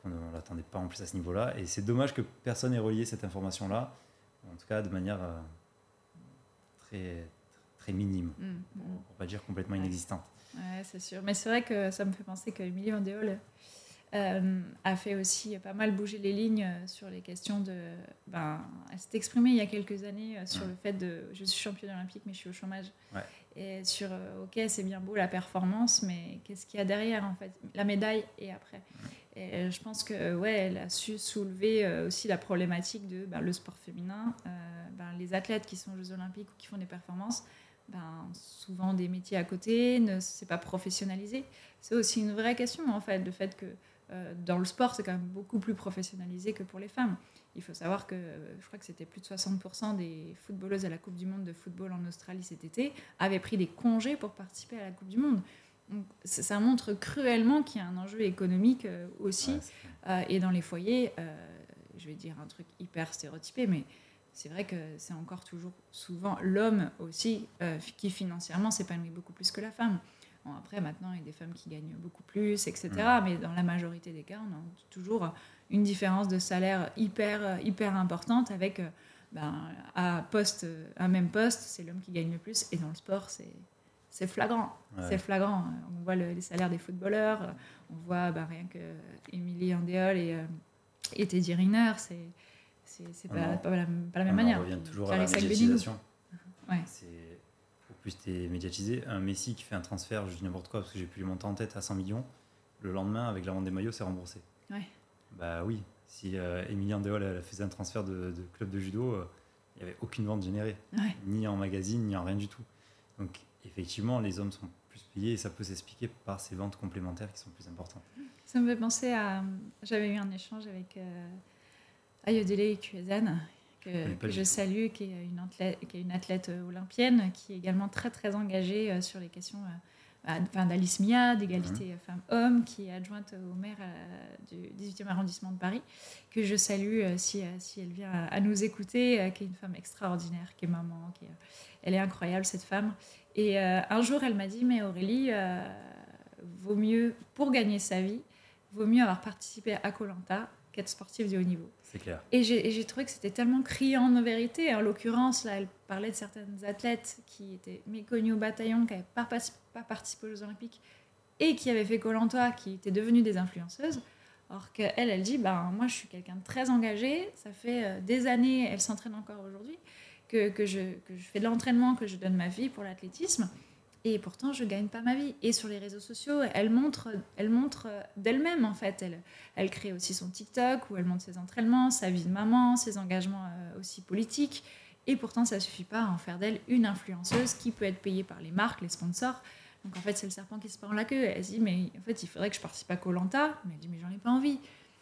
[SPEAKER 1] qu'on ne l'attendait pas en plus à ce niveau-là. Et c'est dommage que personne ait relié cette information-là, en tout cas de manière euh, très, très minime,
[SPEAKER 2] Mm, mm.
[SPEAKER 1] pour, pour pas dire complètement
[SPEAKER 2] Ouais.
[SPEAKER 1] inexistante.
[SPEAKER 2] Ouais, c'est sûr. Mais c'est vrai que ça me fait penser que Vandéol euh, a fait aussi pas mal bouger les lignes euh, sur les questions de. Ben, elle s'est exprimée il y a quelques années euh, sur
[SPEAKER 1] Ouais.
[SPEAKER 2] le fait de. Je suis championne olympique, mais je suis au chômage.
[SPEAKER 1] Ouais.
[SPEAKER 2] Et sur, ok, c'est bien beau la performance, mais qu'est-ce qu'il y a derrière en fait? La médaille et après. Et euh, je pense que ouais, elle a su soulever aussi la problématique de ben, le sport féminin, euh, ben, les athlètes qui sont aux Jeux Olympiques ou qui font des performances, ben, souvent des métiers à côté, ne c'est pas professionnalisé. C'est aussi une vraie question en fait, le fait que dans le sport c'est quand même beaucoup plus professionnalisé que pour les femmes. Il faut savoir que euh, je crois que c'était plus de 60% des footballeuses à la Coupe du Monde de football en Australie cet été avaient pris des congés pour participer à la Coupe du Monde. Donc, ça montre cruellement qu'il y a un enjeu économique euh, aussi.
[SPEAKER 1] Ouais,
[SPEAKER 2] Euh, et dans les foyers, euh, je vais dire un truc hyper stéréotypé, mais c'est vrai que c'est encore toujours souvent l'homme aussi euh, qui financièrement s'épanouit beaucoup plus que la femme. Bon, après, maintenant, il y a des femmes qui gagnent beaucoup plus, etc.
[SPEAKER 1] Mm.
[SPEAKER 2] Mais dans la majorité des cas, on a toujours une différence de salaire hyper, hyper importante avec, euh, ben, à, poste, à même poste, c'est l'homme qui gagne le plus. Et dans le sport, c'est c'est flagrant.
[SPEAKER 1] Ouais.
[SPEAKER 2] C'est flagrant. On voit le- les salaires des footballeurs, on voit bah, rien que Émilie Andéol et, euh, et Teddy Riner, c'est c'est
[SPEAKER 1] On
[SPEAKER 2] pas, pas la, pas la même
[SPEAKER 1] On
[SPEAKER 2] manière.
[SPEAKER 1] revient toujours à la médiatisation.
[SPEAKER 2] Ouais.
[SPEAKER 1] C'est plus t'es médiatisé, un Messi qui fait un transfert, je dis n'importe quoi parce que j'ai plus les montants en tête à 100 millions, le lendemain avec la vente des maillots c'est remboursé.
[SPEAKER 2] Ouais.
[SPEAKER 1] Bah oui, si euh, Emilie Andéol elle faisait un transfert de, de club de judo, euh, il n'y avait aucune vente générée,
[SPEAKER 2] Ouais.
[SPEAKER 1] ni en magazine, ni en rien du tout. Donc effectivement les hommes sont plus payés et ça peut s'expliquer par ces ventes complémentaires qui sont plus importantes.
[SPEAKER 2] Ça me fait penser à. J'avais eu un échange avec euh, Ayodele Kuezan,
[SPEAKER 1] Je connais
[SPEAKER 2] que, je salue, qui est une athlète, qui est une athlète euh, olympienne, qui est également très très engagée euh, sur les questions euh, enfin, d'Alice Mia, d'égalité femmes-hommes, qui est adjointe au maire du 18e arrondissement de Paris, que je salue si, si elle vient à, nous écouter, qui est une femme extraordinaire, qui est maman, qui elle est incroyable cette femme. Et un jour, elle m'a dit, mais Aurélie, vaut mieux, pour gagner sa vie, vaut mieux avoir participé à Colanta qu'être sportif de haut niveau. Et j'ai trouvé que c'était tellement criant de vérité. En l'occurrence, là, elle parlait de certaines athlètes qui étaient méconnues au bataillon, qui n'avaient pas, participé aux Olympiques et qui avaient fait Colanta, qui étaient devenues des influenceuses. Alors qu'elle, elle dit ben, Moi, je suis quelqu'un de très engagé. Ça fait euh, des années, elle s'entraîne encore aujourd'hui, que, je, que je fais de l'entraînement, que je donne ma vie pour l'athlétisme. Et pourtant, je gagne pas ma vie. Et sur les réseaux sociaux, elle montre, elle montre d'elle-même, en fait. Elle, elle crée aussi son TikTok où elle montre ses entraînements, sa vie de maman, ses engagements euh, aussi politiques. Et pourtant, ça suffit pas à en faire d'elle une influenceuse qui peut être payée par les marques, les sponsors. Donc en fait, c'est le serpent qui se prend la queue. Elle se dit, mais en fait, il faudrait que je participe à Colanta. Mais elle dit, mais j'en ai pas envie.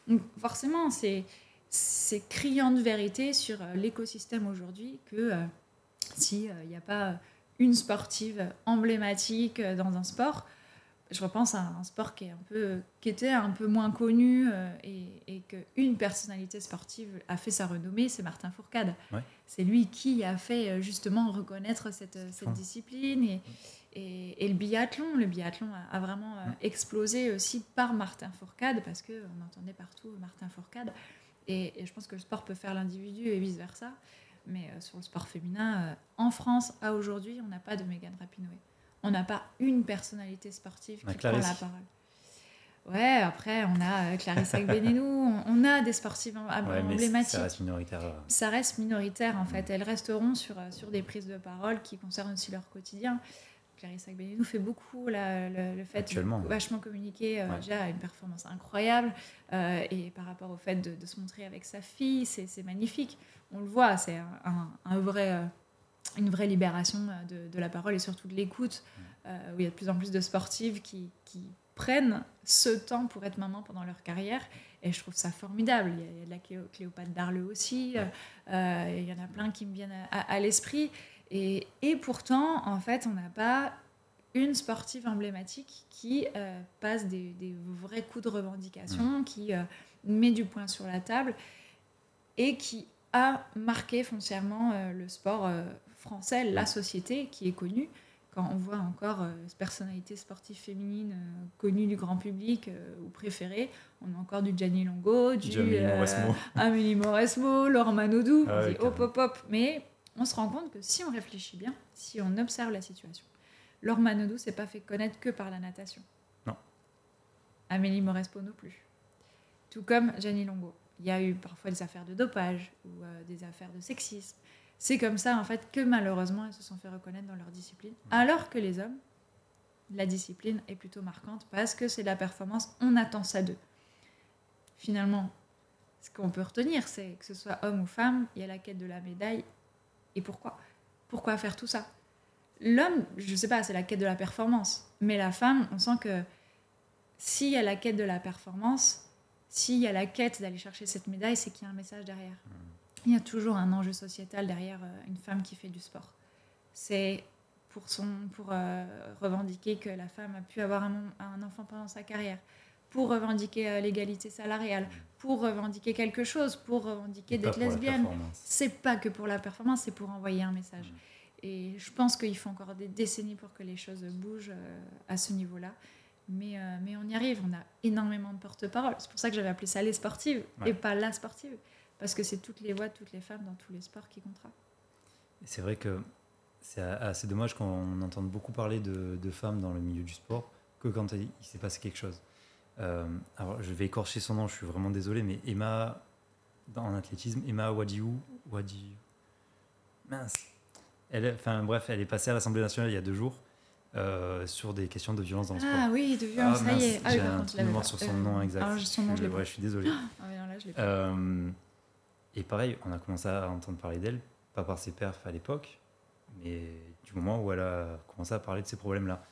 [SPEAKER 2] Donc forcément, c'est c'est criant de vérité sur euh, l'écosystème aujourd'hui que euh, s'il n'y a pas une sportive emblématique euh, dans un sport. Je repense à un sport qui, est un peu, qui était un peu moins connu euh, et, et qu'une personnalité sportive a fait sa renommée, c'est Martin Fourcade. C'est lui qui a fait euh, justement reconnaître cette, cette discipline et, et, et, le biathlon. Le biathlon a, vraiment explosé aussi par Martin Fourcade parce qu'on entendait partout Martin Fourcade. Et, je pense que le sport peut faire l'individu et vice-versa. Mais euh, sur le sport féminin, euh, en France, à aujourd'hui, on n'a pas de Megan Rapinoe. On n'a pas une personnalité sportive qui prend la parole. Ouais, après, on a euh, Clarissa Benenou, on, on, a des sportives ouais, emblématiques.
[SPEAKER 1] Ça reste minoritaire.
[SPEAKER 2] Ça reste minoritaire, en fait. Elles resteront sur, sur des prises de parole qui concernent aussi leur quotidien. Clarissa Benenou fait beaucoup le, le, fait de vachement communiquer. Euh, Déjà, a une performance incroyable. Euh, et par rapport au fait de, se montrer avec sa fille, c'est magnifique. On le voit, c'est un, vrai, euh, une vraie libération de, de, la parole et surtout de l'écoute, où il y a de plus en plus de sportives qui, qui, prennent ce temps pour être maman pendant leur carrière. Et je trouve ça formidable. Il y a, de la Cléopâtre Darleux aussi. il y en a plein qui me viennent à, à l'esprit. Et, et, pourtant, en fait, on n'a pas une sportive emblématique qui euh, passe des, des, vrais coups de revendication, qui euh, met du poing sur la table et qui a marqué foncièrement euh, le sport français, la société qui est connue. Quand on voit encore cette personnalité sportive féminine connue du grand public ou préférée, on a encore du Gianni Longo, du Amélie Mauresmo, Laurent Manodou, ah hop hop hop. Mais on se rend compte que si on réfléchit bien, si on observe la situation, Laure Manodou s'est pas fait connaître que par la natation.
[SPEAKER 1] Non.
[SPEAKER 2] Amélie Maurespo non plus. Tout comme Jenny Longo. Il y a eu parfois des affaires de dopage ou euh, des affaires de sexisme. C'est comme ça, en fait, que malheureusement, elles se sont fait reconnaître dans leur discipline. Alors que les hommes, la discipline est plutôt marquante parce que c'est la performance, on attend ça d'eux. Finalement, ce qu'on peut retenir, c'est que ce soit homme ou femme, il y a la quête de la médaille et pourquoi? Pourquoi faire tout ça? L'homme, je ne sais pas, c'est la quête de la performance. Mais la femme, on sent que s'il y a la quête de la performance, s'il y a la quête d'aller chercher cette médaille, c'est qu'il y a un message derrière. Il y a toujours un enjeu sociétal derrière euh, une femme qui fait du sport. C'est pour, son, pour euh, revendiquer que la femme a pu avoir un, un enfant pendant sa carrière, pour revendiquer euh, l'égalité salariale, pour revendiquer quelque chose, pour revendiquer d'être lesbienne. C'est pas que pour la performance, c'est pour envoyer un message. Mm. Et je pense qu'il faut encore des décennies pour que les choses bougent euh, à ce niveau-là. Mais, euh, mais on y arrive, on a énormément de porte-parole. C'est pour ça que j'avais appelé ça les sportives et pas la sportive. Parce que c'est toutes les voix, toutes les femmes dans tous les sports qui comptent.
[SPEAKER 1] C'est vrai que c'est assez dommage qu'on entende beaucoup parler de, de, femmes dans le milieu du sport que quand il s'est passé quelque chose. Euh, alors, je vais écorcher son nom, je suis vraiment désolé, mais Emma, en athlétisme, Emma Wadiou, Wadi, mince. Elle, enfin bref, elle est passée à l'Assemblée nationale il y a deux jours euh, sur des questions de violence dans le sport.
[SPEAKER 2] Ah oui, de violence, ah, ça y est.
[SPEAKER 1] Ah, J'ai un petit mémoire sur son nom exact.
[SPEAKER 2] Ah, son nom,
[SPEAKER 1] je, ouais, je suis désolé. Ah, là, je euh, et pareil, on a commencé à entendre parler d'elle, pas par ses perfs à l'époque, mais du moment où elle a commencé à parler de ces problèmes-là.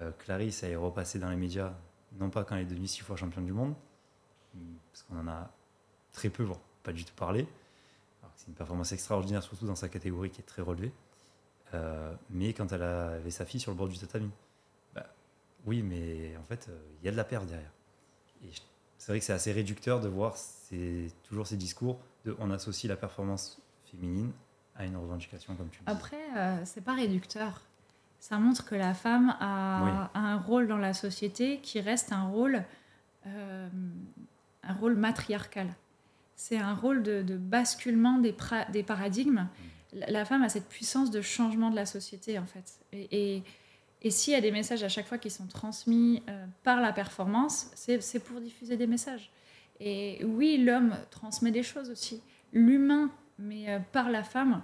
[SPEAKER 1] Euh, Clarisse, elle est repassée dans les médias non pas quand elle est devenue six fois championne du monde, parce qu'on en a très peu, voire pas du tout parlé. C'est une performance extraordinaire, surtout dans sa catégorie qui est très relevée. Euh, mais quand elle avait sa fille sur le bord du tatami, bah, oui, mais en fait, il y a de la perte derrière. Et c'est vrai que c'est assez réducteur de voir c'est toujours ces discours de on associe la performance féminine à une revendication comme tu
[SPEAKER 2] dis. Après, euh, c'est pas réducteur. Ça montre que la femme a, un rôle dans la société qui reste un rôle, euh, un rôle matriarcal. C'est un rôle de, basculement des, des paradigmes. Mm. La, femme a cette puissance de changement de la société, en fait. Et, et, s'il y a des messages à chaque fois qui sont transmis euh, par la performance, c'est pour diffuser des messages. Et oui, l'homme transmet des choses aussi. L'humain, mais euh, par la femme.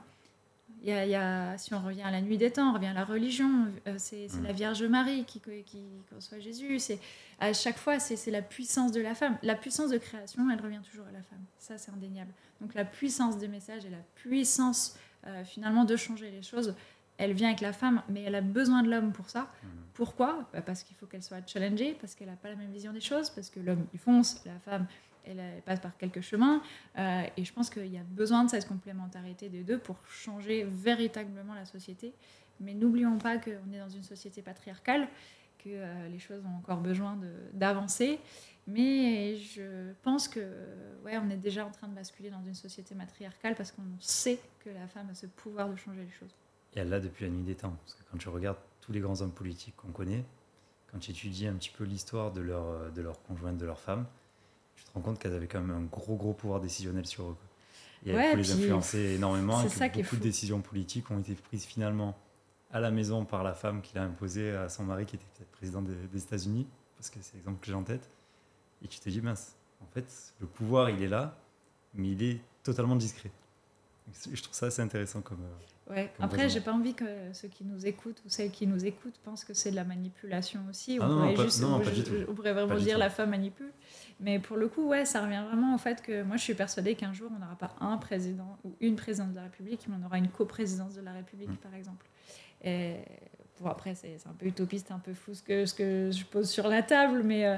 [SPEAKER 2] Il y, a, si on revient à la nuit des temps, on revient à la religion, euh, c'est mm. la Vierge Marie qui, qui conçoit Jésus. C'est à chaque fois, c'est la puissance de la femme. La puissance de création, elle revient toujours à la femme. Ça, c'est indéniable. Donc la puissance des messages et la puissance euh, finalement de changer les choses, elle vient avec la femme, mais elle a besoin de l'homme pour ça. Mm. Pourquoi? Bah, Parce qu'il faut qu'elle soit challengée, parce qu'elle n'a pas la même vision des choses, parce que l'homme, il fonce, la femme, elle, passe par quelques chemins. Euh, et je pense qu'il y a besoin de cette complémentarité des deux pour changer véritablement la société. Mais n'oublions pas qu'on est dans une société patriarcale, que euh, les choses ont encore besoin d'avancer. Mais je pense que ouais, on est déjà en train de basculer dans une société matriarcale parce qu'on sait que la femme a ce pouvoir de changer les choses.
[SPEAKER 1] Et elle l'a depuis la nuit des temps. Parce que quand tu regardes tous les grands hommes politiques qu'on connaît, quand tu étudies un petit peu l'histoire de leur, de leur conjointe, de leur femme, tu te rends compte qu'elles avaient quand même un gros, gros pouvoir décisionnel sur eux. Et elles les influencer énormément. Et que beaucoup de décisions politiques ont été prises finalement à la maison par la femme qui l'a imposée à son mari qui était peut-être président des, des États-Unis, parce que c'est l'exemple que j'ai en tête. Et tu te dis, mince, en fait, le pouvoir, il est là, mais il est totalement discret. Je trouve ça assez intéressant comme.
[SPEAKER 2] Euh, ouais. Après, j'ai pas envie que ceux qui nous écoutent ou celles qui nous écoutent pensent que c'est de la manipulation aussi.
[SPEAKER 1] Ah on, pourrait juste,
[SPEAKER 2] on pourrait vraiment dire la femme manipule. Mais pour le coup, ouais, ça revient vraiment au fait que moi, je suis persuadée qu'un jour, on n'aura pas un président ou une présidente de la République, mais on aura une coprésidence de la République, mm. par exemple. Et bon, après, c'est un peu utopiste, un peu fou ce que, ce que je pose sur la table, mais euh,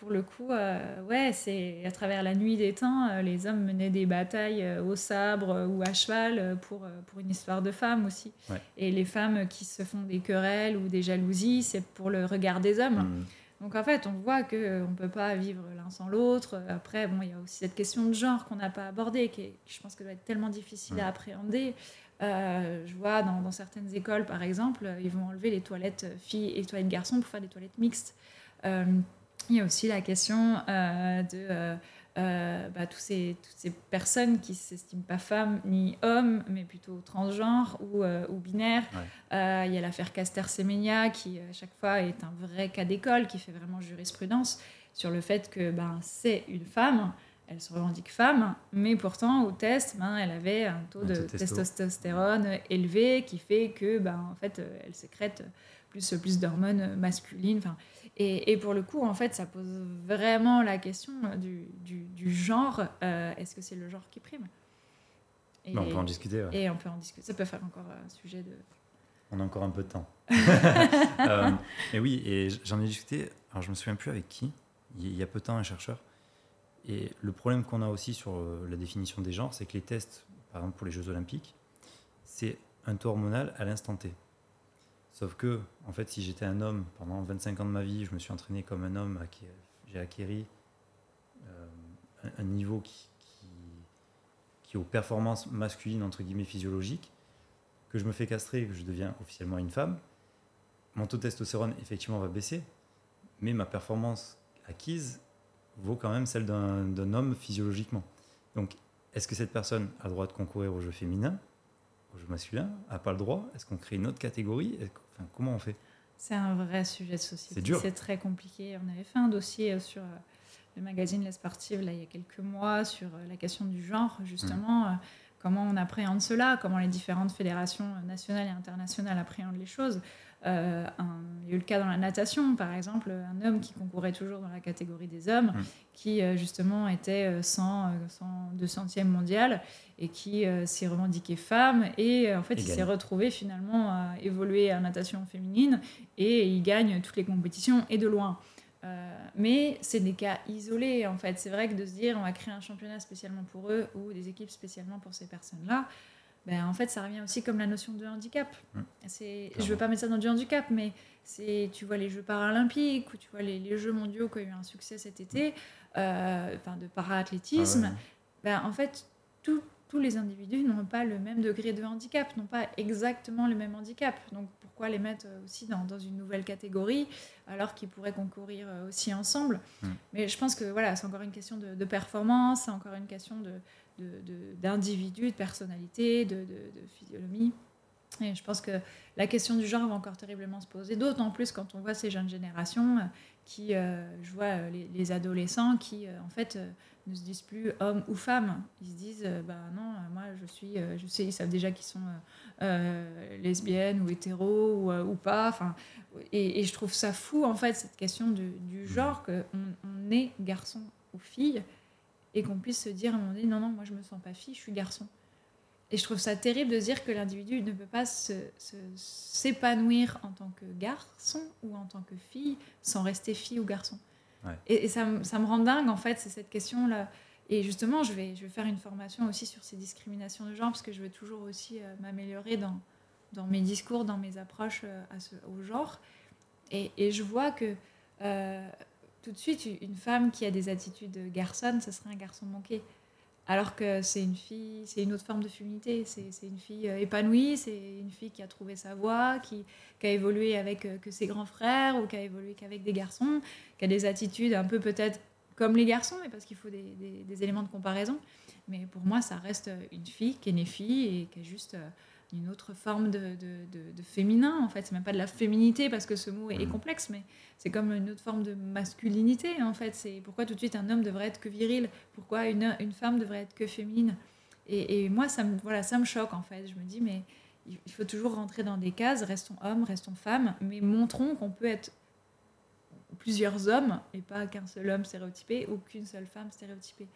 [SPEAKER 2] pour le coup, euh, ouais, c'est à travers la nuit des temps, euh, les hommes menaient des batailles au sabre ou à cheval pour, pour une histoire de femmes aussi. Et les femmes qui se font des querelles ou des jalousies, c'est pour le regard des hommes. Mm. Donc en fait, on voit qu'on ne peut pas vivre l'un sans l'autre. Après, bon, il y a aussi cette question de genre qu'on n'a pas abordée, qui je pense que doit être tellement difficile à appréhender. Euh, je vois dans, certaines écoles, par exemple, ils vont enlever les toilettes filles et les toilettes garçons pour faire des toilettes mixtes. Euh, il y a aussi la question euh, de euh, bah, tous ces, toutes ces personnes qui ne s'estiment pas femmes ni hommes, mais plutôt transgenres ou, euh, ou binaires. Euh, il y a l'affaire Caster-Semenya qui, à chaque fois, est un vrai cas d'école, qui fait vraiment jurisprudence sur le fait que ben, c'est une femme, elle se revendique femme, mais pourtant, au test, ben, elle avait un taux de testostérone élevé qui fait que, ben, en fait, elle sécrète plus, plus d'hormones masculines. Enfin, et, pour le coup, en fait, ça pose vraiment la question du, du, genre. Euh, est-ce que c'est le genre qui prime?
[SPEAKER 1] Et, On peut en discuter.
[SPEAKER 2] Et on peut en discuter. Ça peut faire encore un sujet de.
[SPEAKER 1] On a encore un peu de temps. euh, et oui, et j'en ai discuté. Alors, je me souviens plus avec qui. Il y a peu de temps, un chercheur. Et le problème qu'on a aussi sur euh, la définition des genres, c'est que les tests, par exemple pour les Jeux Olympiques, c'est un taux hormonal à l'instant T. Sauf que, en fait, si j'étais un homme pendant 25 ans de ma vie, je me suis entraîné comme un homme, j'ai acquéri euh, un, niveau qui, qui, est aux performances masculines, entre guillemets, physiologiques, que je me fais castrer, que je deviens officiellement une femme, mon taux de testostérone, effectivement, va baisser, mais ma performance acquise vaut quand même celle d'un homme physiologiquement. Donc, est-ce que cette personne a le droit de concourir aux Jeux féminins? Au jeu masculin a pas le droit Est-ce qu'on crée une autre catégorie enfin, Comment on fait?
[SPEAKER 2] C'est un vrai sujet de société.
[SPEAKER 1] C'est dur.
[SPEAKER 2] C'est très compliqué. On avait fait un dossier euh, sur euh, le magazine Les Sportives là, il y a quelques mois sur euh, la question du genre, justement. Mmh. Comment on appréhende cela Comment les différentes fédérations nationales et internationales appréhendent les choses euh, il y a eu le cas dans la natation, par exemple, un homme qui concourait toujours dans la catégorie des hommes, mmh. qui euh, justement était 100, 100 200e mondial et qui euh, s'est revendiqué femme. Et en fait, il, s'est retrouvé finalement à évoluer en natation féminine et il gagne toutes les compétitions et de loin. mais c'est des cas isolés en fait. C'est vrai que de se dire on va créer un championnat spécialement pour eux ou des équipes spécialement pour ces personnes-là, ben, en fait, ça revient aussi comme la notion de handicap. C'est, je veux pas mettre ça dans du handicap, mais c'est, tu vois les Jeux paralympiques ou tu vois les, les Jeux mondiaux qui ont eu un succès cet été, euh, enfin de para-athlétisme.
[SPEAKER 1] Ah ouais.
[SPEAKER 2] Ben, en fait, tout- tous les individus n'ont pas le même degré de handicap, n'ont pas exactement le même handicap. Donc pourquoi les mettre euh, aussi dans, dans une nouvelle catégorie alors qu'ils pourraient concourir euh, aussi ensemble? Mais je pense que voilà, c'est encore une question de, de performance, c'est encore une question de, de- de- de, de, de- de physiologie. Et je pense que la question du genre va encore terriblement se poser, d'autant plus quand on voit ces jeunes générations euh, qui, euh, je vois euh, les, les adolescents qui, euh, en fait, euh, ne se disent plus homme ou femme. Ils se disent, bah non, moi je suis, je sais, ils savent déjà qu'ils sont lesbiennes ou hétéros ou, ou pas. Enfin, et, et je trouve ça fou, en fait, cette question du, du genre, qu'on on est garçon ou fille et qu'on puisse se dire à un moment donné, non, non, moi je me sens pas fille, je suis garçon. Et je trouve ça terrible de dire que l'individu ne peut pas s'épanouir en tant que garçon ou en tant que fille sans rester fille ou garçon.
[SPEAKER 1] Ouais.
[SPEAKER 2] Et, et ça, me- ça me rend dingue, en fait, c'est cette question-là. Et justement, je vais, je vais faire une formation aussi sur ces discriminations de genre, parce que je veux toujours aussi euh, m'améliorer dans, dans mes discours, dans mes approches euh, à ce- au genre. Et, et je vois que euh, tout de suite, une femme qui a des attitudes garçonnes, ce serait un garçon manqué. Alors que c'est une fille, c'est une autre forme de féminité. C'est une fille euh, épanouie, c'est une fille qui a trouvé sa voie, qui, a évolué avec euh, que ses grands frères ou qui a évolué qu'avec des garçons, qui a des attitudes un peu peut-être comme les garçons, mais parce qu'il faut des, éléments de comparaison. Mais pour moi, ça reste une fille qui est née fille et qui a juste euh, une autre forme de, de, de- de féminin, en fait. C'est même pas de la féminité, parce que ce mot est, est
[SPEAKER 1] Mhm.
[SPEAKER 2] complexe, mais c'est comme une autre forme de masculinité, en fait. C'est pourquoi tout de suite un homme devrait être que viril, pourquoi une, une femme devrait être que féminine. Et, et moi, ça me, voilà, ça me choque, en fait. Je me dis, mais il il faut toujours rentrer dans des cases, restons hommes, restons femmes, mais montrons qu'on peut être plusieurs hommes et pas qu'un seul homme stéréotypé ou qu'une seule femme stéréotypée.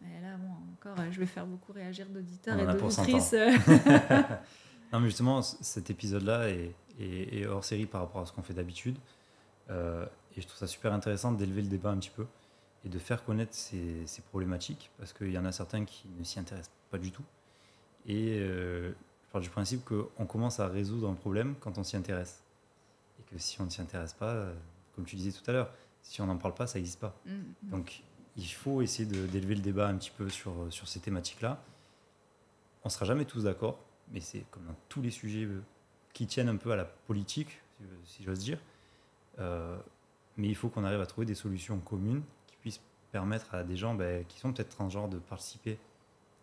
[SPEAKER 2] Mais là, bon, encore, je vais faire beaucoup réagir d'auditeurs et d'auditrices.
[SPEAKER 1] Non, mais justement, cet épisode-là est, est- est hors série par rapport à ce qu'on fait d'habitude. Euh, et je trouve ça super intéressant d'élever le débat un petit peu et de faire connaître ces, ces problématiques parce qu'il y en a certains qui ne s'y intéressent pas du tout. Et euh, je pars du principe qu'on commence à résoudre un problème quand on s'y intéresse. Et que si on ne s'y intéresse pas, euh, comme tu disais tout à l'heure, si on n'en parle pas, ça n'existe pas.
[SPEAKER 2] Mm, mm.
[SPEAKER 1] Donc, il faut essayer d'élever le débat un petit peu sur, ces thématiques-là. On ne sera jamais tous d'accord, mais c'est comme dans tous les sujets euh, qui tiennent un peu à la politique, si, j'ose dire. Euh, mais il faut qu'on arrive à trouver des solutions communes qui puissent permettre à des gens ben, qui sont peut-être transgenres de participer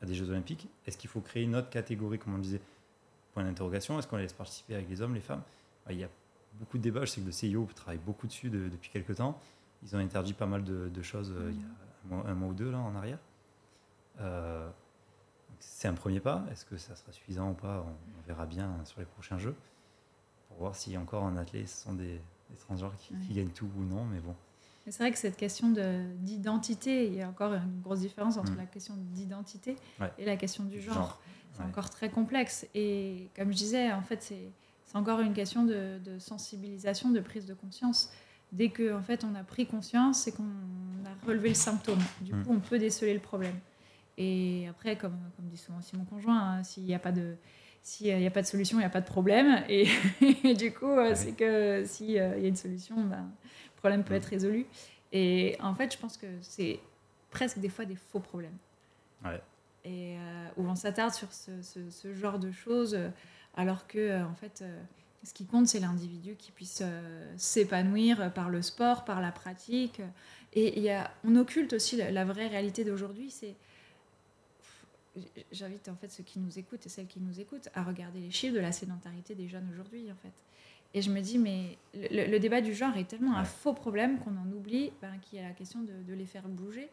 [SPEAKER 1] à des Jeux Olympiques. Est-ce qu'il faut créer une autre catégorie, comme on disait? Point d'interrogation. Est-ce qu'on les laisse participer avec les hommes, les femmes? Ben, Il y a beaucoup de débats. Je sais que le CIO travaille beaucoup dessus de- depuis quelques temps. Ils ont interdit pas mal de, de choses euh, il y a un mois, un mois ou deux là, en arrière. Euh, c'est un premier pas. Est-ce que ça sera suffisant ou pas on, on verra bien sur les prochains jeux pour voir si encore en athlète ce sont des, des transgenres qui, gagnent tout ou non. Mais bon,
[SPEAKER 2] c'est vrai que cette question de- d'identité, il y a encore une grosse différence entre
[SPEAKER 1] Mm.
[SPEAKER 2] la question d'identité
[SPEAKER 1] Ouais.
[SPEAKER 2] et la question du genre.
[SPEAKER 1] Genre,
[SPEAKER 2] C'est
[SPEAKER 1] ouais.
[SPEAKER 2] encore très complexe. Et comme je disais, en fait, c'est c'est encore une question de, de sensibilisation, de prise de conscience. Dès que en fait, on a pris conscience, c'est qu'on a relevé le symptôme. Du
[SPEAKER 1] Mm.
[SPEAKER 2] coup, on peut déceler le problème. Et après, comme, comme dit souvent aussi mon conjoint, hein, s'il n'y a pas de s'il n'y a pas de solution, il n'y a pas de problème. Et, et du coup, euh, c'est que s'il y a une solution, ben, le problème peut
[SPEAKER 1] Mm.
[SPEAKER 2] être résolu. Et en fait, je pense que c'est presque des fois des faux problèmes.
[SPEAKER 1] Ouais.
[SPEAKER 2] Et euh, où on s'attarde sur ce, ce- ce genre de choses, alors que, euh, en fait, euh, ce qui compte, c'est l'individu qui puisse euh, s'épanouir par le sport, par la pratique. Et y a, on occulte aussi la, la vraie réalité d'aujourd'hui. C'est J'invite en fait ceux qui nous écoutent et celles qui nous écoutent à regarder les chiffres de la sédentarité des jeunes aujourd'hui en fait. Et je me dis mais le, le débat du genre est tellement un faux problème qu'on en oublie ben, qu'il y a la question de, de les faire bouger.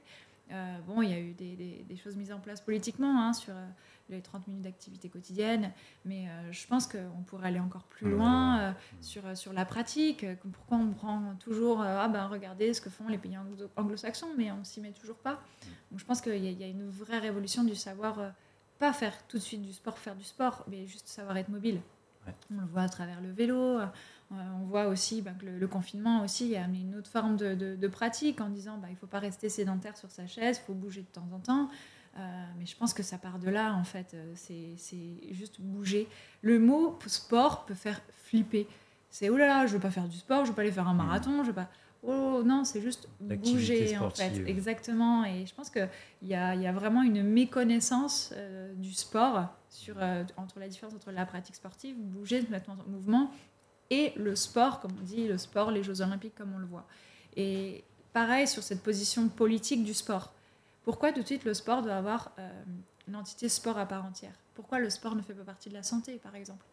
[SPEAKER 2] Euh, bon, il y a eu des, des- des choses mises en place politiquement hein, sur euh, les 30 minutes d'activité quotidienne, mais euh, je pense qu'on pourrait aller encore plus loin sur, sur la pratique. Pourquoi on prend toujours, ah ben regardez ce que font les pays anglo- anglo-saxons, mais on s'y met toujours pas. Donc je pense qu'il y, a- il y a une vraie révolution du savoir, pas faire tout de suite du sport, faire du sport, mais juste savoir être mobile.
[SPEAKER 1] Ouais.
[SPEAKER 2] On le voit à travers le vélo, on voit aussi ben, que le, le confinement aussi a amené une autre forme de, de- de pratique en disant bah, il ne faut pas rester sédentaire sur sa chaise, il faut bouger de temps en temps. mais je pense que ça part de là, en fait. C'est juste bouger. Le mot sport peut faire flipper. C'est oh là là, je veux pas faire du sport, je veux pas aller faire un marathon, je veux pas. Oh non, c'est juste bouger en fait. Exactement. Et je pense qu'il y a, y a vraiment une méconnaissance du sport sur, entre la différence entre la pratique sportive, bouger, se mettre en mouvement, et le sport, comme on dit, le sport, les Jeux Olympiques, comme on le voit. Et pareil sur cette position politique du sport. Pourquoi tout de suite le sport doit avoir euh, une entité sport à part entière? Pourquoi le sport ne fait pas partie de la santé, par exemple?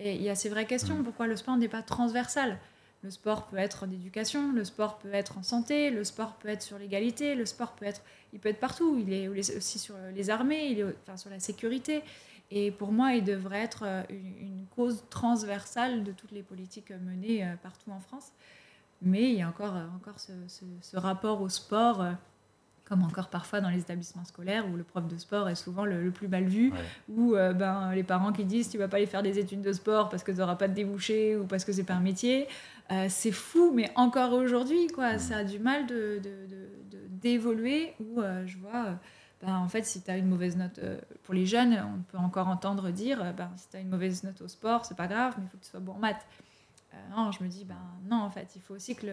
[SPEAKER 2] Et il y a ces vraies questions. Mmh. Pourquoi le sport n'est pas transversal? Le sport peut être en éducation, le sport peut être en santé, le sport peut être sur l'égalité, le sport peut être, il peut être partout. Il est aussi sur les armées, il est enfin, sur la sécurité. Et pour moi, il devrait être euh, une, cause transversale de toutes les politiques menées euh, partout en France. Mais il y a encore, euh, encore ce, rapport au sport, comme encore parfois dans les établissements scolaires, où le prof de sport est souvent le, plus mal vu, ou ben, les parents qui disent tu vas pas aller faire des études de sport parce que tu n'auras pas de débouché ou parce que c'est pas un métier. c'est fou, mais encore aujourd'hui, quoi, ça a du mal de, d'évoluer, où je vois ben, en fait, si tu as une mauvaise note euh, pour les jeunes, on peut encore entendre dire euh, ben, si tu as une mauvaise note au sport, c'est pas grave, mais il faut que tu sois bon en maths. Euh, non, je me dis, ben, non, en fait, il faut aussi que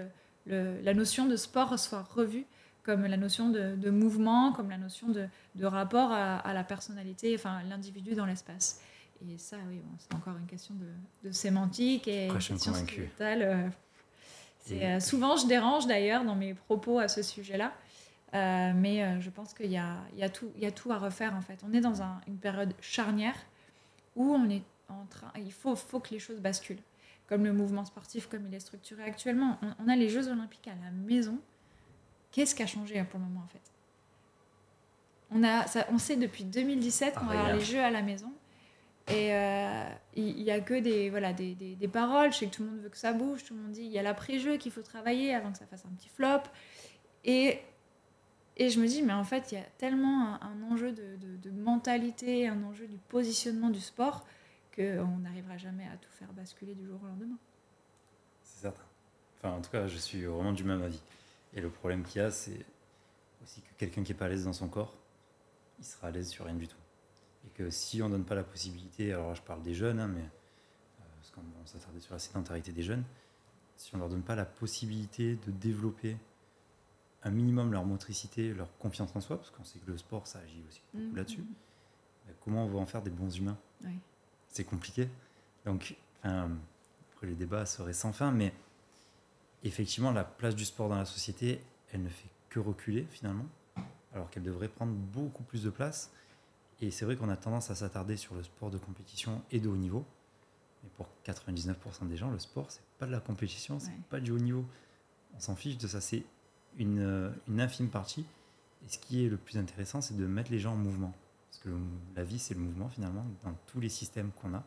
[SPEAKER 2] le, la notion de sport soit revue comme la notion de, mouvement, comme la notion de, de rapport à, la personnalité, enfin l'individu dans l'espace. Et ça, oui, c'est encore une question de, sémantique et de question souvent, je dérange d'ailleurs dans mes propos à ce sujet-là. Euh, mais euh, je pense qu'il y, y, y a, tout à refaire en fait. On est dans une période charnière où on est en train, il faut, faut que les choses basculent. Comme le mouvement sportif, comme il est structuré actuellement. On, a les Jeux Olympiques à la maison. Qu'est-ce qui a changé pour le moment en fait? On, a, ça, on sait depuis 2017 qu'on va avoir les Jeux à la maison. Et euh, il n'y a que des, voilà, des, des, des, paroles. Je sais que tout le monde veut que ça bouge. Tout le monde dit il y a l'après-jeu qu'il faut travailler avant que ça fasse un petit flop. Et et je me dis, mais en fait, il y a tellement un, enjeu de, mentalité, un enjeu du positionnement du sport, qu'on n'arrivera jamais à tout faire basculer du jour au lendemain.
[SPEAKER 1] C'est certain. Enfin, en tout cas, je suis vraiment du même avis. Et le problème qu'il y a, c'est aussi que quelqu'un qui n'est pas à l'aise dans son corps, il sera à l'aise sur rien du tout. Et que si on ne donne pas la possibilité, alors je parle des jeunes, hein, mais euh, parce qu'on s'attardait sur la sédentarité des jeunes, si on ne leur donne pas la possibilité de développer un minimum leur motricité, leur confiance en soi, parce qu'on sait que le sport, ça agit aussi beaucoup mmh, là-dessus. Mmh. Comment on va en faire des bons humains? C'est compliqué. Donc, après, les débats seraient sans fin, mais effectivement, la place du sport dans la société, elle ne fait que reculer finalement, alors qu'elle devrait prendre beaucoup plus de place. Et c'est vrai qu'on a tendance à s'attarder sur le sport de compétition et de haut niveau. Mais pour 99% des gens, le sport, c'est pas de la compétition, c'est pas du haut niveau. On s'en fiche de ça. C'est une, une, infime partie. Et ce qui est le plus intéressant, c'est de mettre les gens en mouvement. Parce que la vie, c'est le mouvement finalement, dans tous les systèmes qu'on a.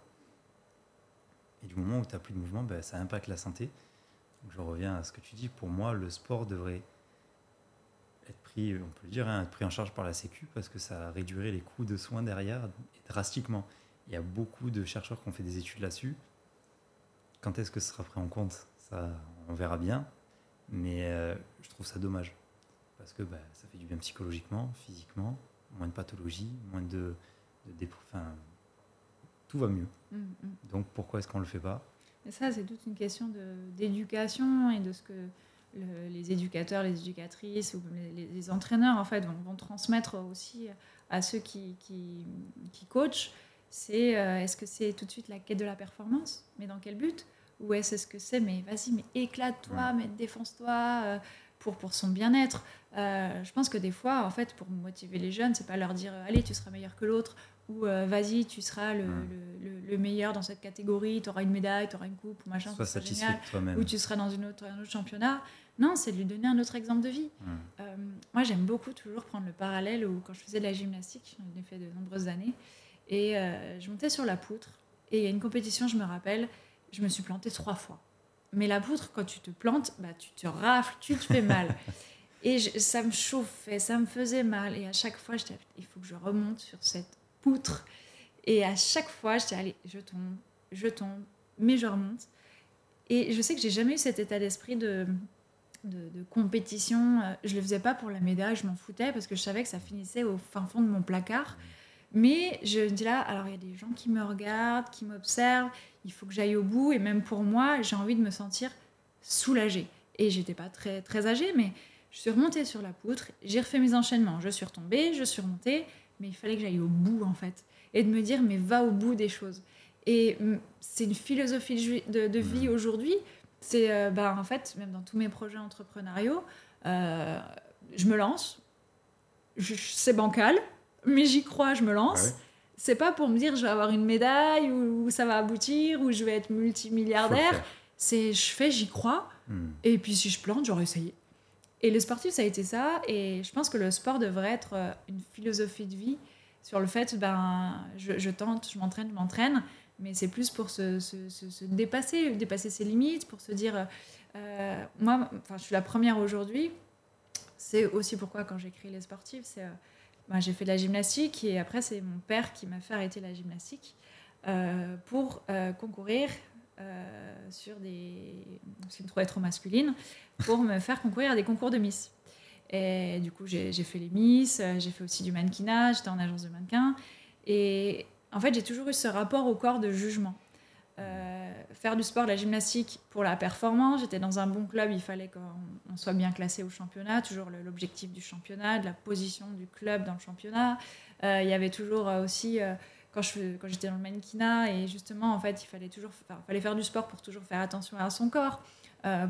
[SPEAKER 1] Et du moment où tu n'as plus de mouvement, ben, ça impacte la santé. Donc je reviens à ce que tu dis. Pour moi, le sport devrait être pris, on peut le dire, hein, être pris en charge par la Sécu parce que ça réduirait les coûts de soins derrière drastiquement. Il y a beaucoup de chercheurs qui ont fait des études là-dessus. Quand est-ce que ce sera pris en compte? Ça, on verra bien. Mais euh, je trouve ça dommage. Parce que bah, ça fait du bien psychologiquement, physiquement, moins de pathologie, moins de. de, tout va mieux. Mm, mm. Donc pourquoi est-ce qu'on ne le fait pas?
[SPEAKER 2] Et ça, c'est toute une question d'éducation et de ce que les éducateurs, les éducatrices ou les, entraîneurs en fait vont, transmettre aussi à ceux qui, qui, qui coachent. C'est euh, est-ce que c'est tout de suite la quête de la performance? Mais dans quel but? Ou est-ce ce que c'est, mais vas-y, mais éclate-toi, mais défonce-toi euh, pour, pour son bien-être. Euh, je pense que des fois, en fait, pour motiver les jeunes, c'est pas leur dire allez, tu seras meilleur que l'autre, ou euh, vas-y, tu seras le, le, meilleur dans cette catégorie, tu auras une médaille, tu auras une coupe, ou machin,
[SPEAKER 1] Sois satisfait génial, toi-même.
[SPEAKER 2] ou tu seras dans une autre, un autre championnat. Non, c'est de lui donner un autre exemple de vie. moi, j'aime beaucoup toujours prendre le parallèle où, quand je faisais de la gymnastique, j'en ai fait de nombreuses années, et je montais sur la poutre, et il y a une compétition, je me rappelle, je me suis plantée trois fois. Mais la poutre, quand tu te plantes, bah, tu te rafles, tu te fais mal. et ça me chauffait, ça me faisait mal. Et à chaque fois, j'étais, il faut que je remonte sur cette poutre. Et à chaque fois, j'étais, allez, je tombe, je tombe, mais je remonte. Et je sais que j'ai jamais eu cet état d'esprit de, de, compétition. Euh, je le faisais pas pour la médaille, je m'en foutais parce que je savais que ça finissait au fin fond de mon placard. Mais je me dis là, alors il y a des gens qui me regardent, qui m'observent, il faut que j'aille au bout. Et même pour moi, j'ai envie de me sentir soulagée. Et j'étais pas très, très âgée, mais je suis remontée sur la poutre, j'ai refait mes enchaînements, je suis retombée, je suis remontée, mais il fallait que j'aille au bout en fait. Et de me dire, mais va au bout des choses. Et mm, c'est une philosophie de, vie aujourd'hui. C'est, euh, bah, en fait, même dans tous mes projets entrepreneuriaux, euh, je me lance. c'est bancal, mais j'y crois, je me lance. C'est pas pour me dire je vais avoir une médaille ou, ça va aboutir ou je vais être multimilliardaire. C'est je fais, j'y crois. Hmm. Et puis si je plante, j'aurais essayé. Et le sportif, ça a été ça. Et je pense que le sport devrait être euh, une philosophie de vie sur le fait, ben, je, je tente, je m'entraîne, je m'entraîne mais c'est plus pour se, se, se, dépasser, dépasser ses limites, pour se dire, euh, moi, enfin, je suis la première aujourd'hui. C'est aussi pourquoi quand j'ai créé les sportifs, c'est, euh, ben, j'ai fait de la gymnastique et après c'est mon père qui m'a fait arrêter la gymnastique euh, pour concourir sur des, ce qu'il me trop masculine, pour me faire concourir à des concours de Miss. Et du coup, j'ai, fait les Miss, j'ai fait aussi du mannequinage, j'étais en agence de mannequin. Et en fait, j'ai toujours eu ce rapport au corps de jugement. Euh, faire du sport, de la gymnastique pour la performance. J'étais dans un bon club, il fallait qu'on soit bien classé au championnat, toujours l'objectif du championnat, de la position du club dans le championnat. Euh, il y avait toujours euh, aussi, quand j'étais dans le mannequinat, et justement, en fait, il fallait toujours fallait faire du sport pour toujours faire attention à son corps,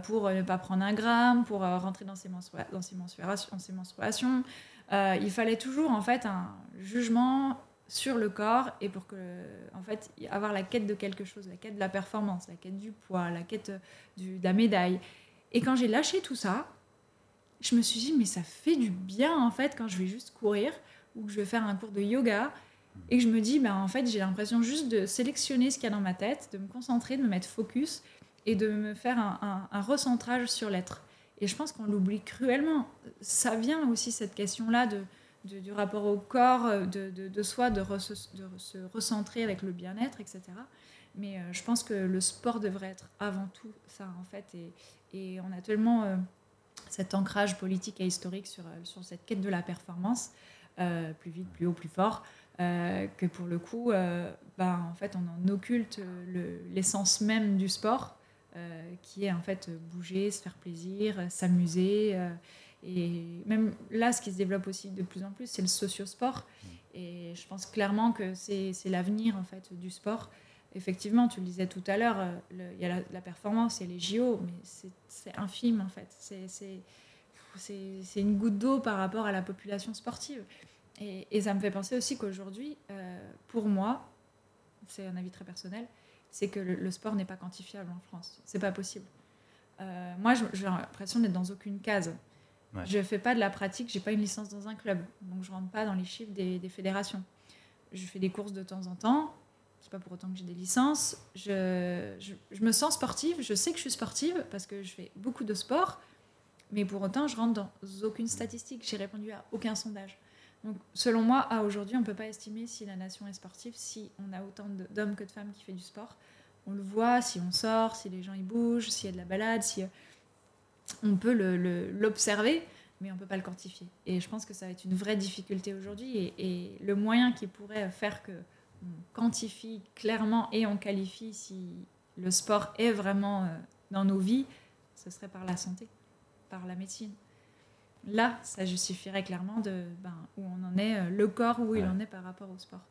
[SPEAKER 2] pour ne pas prendre un gramme, pour rentrer dans ses, dans ses menstruations. Dans ses menstruations. il fallait toujours, en fait, un jugement sur le corps et pour que, en fait, avoir la quête de quelque chose, la quête de la performance, la quête du poids, la quête du, de la médaille. Et quand j'ai lâché tout ça, je me suis dit, mais ça fait du bien, en fait, quand je vais juste courir ou que je vais faire un cours de yoga et que je me dis, ben, en fait, j'ai l'impression juste de sélectionner ce qu'il y a dans ma tête, de me concentrer, de me mettre focus et de me faire un, un recentrage sur l'être. Et je pense qu'on l'oublie cruellement. Ça vient aussi, cette question-là de du rapport au corps, euh, de, de, soi, de, se recentrer avec le bien-être, etc. Mais euh, je pense que le sport devrait être avant tout ça, en fait. Et, et on a tellement euh, cet ancrage politique et historique sur, sur cette quête de la performance, plus vite, plus haut, plus fort, que pour le coup, bah, en fait, on en occulte l'essence même du sport, qui est en fait bouger, se faire plaisir, s'amuser. Et même là, ce qui se développe aussi de plus en plus, c'est le sociosport. Mm. Et je pense clairement que c'est l'avenir en fait du sport. Effectivement, tu le disais tout à l'heure, euh, il y a la, performance et les JO, mais c'est infime en fait. C'est une goutte d'eau par rapport à la population sportive. Et, et ça me fait penser aussi qu'aujourd'hui, euh, pour moi, c'est un avis très personnel, c'est que le, sport n'est pas quantifiable en France. C'est pas possible. Euh, moi, j'ai l'impression d'être dans aucune case. Je ne fais pas de la pratique, j'ai pas une licence dans un club, donc je rentre pas dans les chiffres des, fédérations. Je fais des courses de temps en temps, c'est pas pour autant que j'ai des licences. Je, me sens sportive, je sais que je suis sportive parce que je fais beaucoup de sport, mais pour autant je rentre dans aucune statistique, j'ai répondu à aucun sondage. Donc selon moi, à aujourd'hui, on ne peut pas estimer si la nation est sportive, si on a autant d'hommes que de femmes qui font du sport. On le voit, si on sort, si les gens y bougent, s'il y a de la balade, si on peut l'observer, mais on ne peut pas le quantifier. Et je pense que ça va être une vraie difficulté aujourd'hui. Et, le moyen qui pourrait faire que on quantifie clairement et on qualifie si le sport est vraiment euh, dans nos vies, ce serait par la santé, par la médecine. Là, ça justifierait clairement de, ben, où on en est, euh, le corps où il en est par rapport au sport.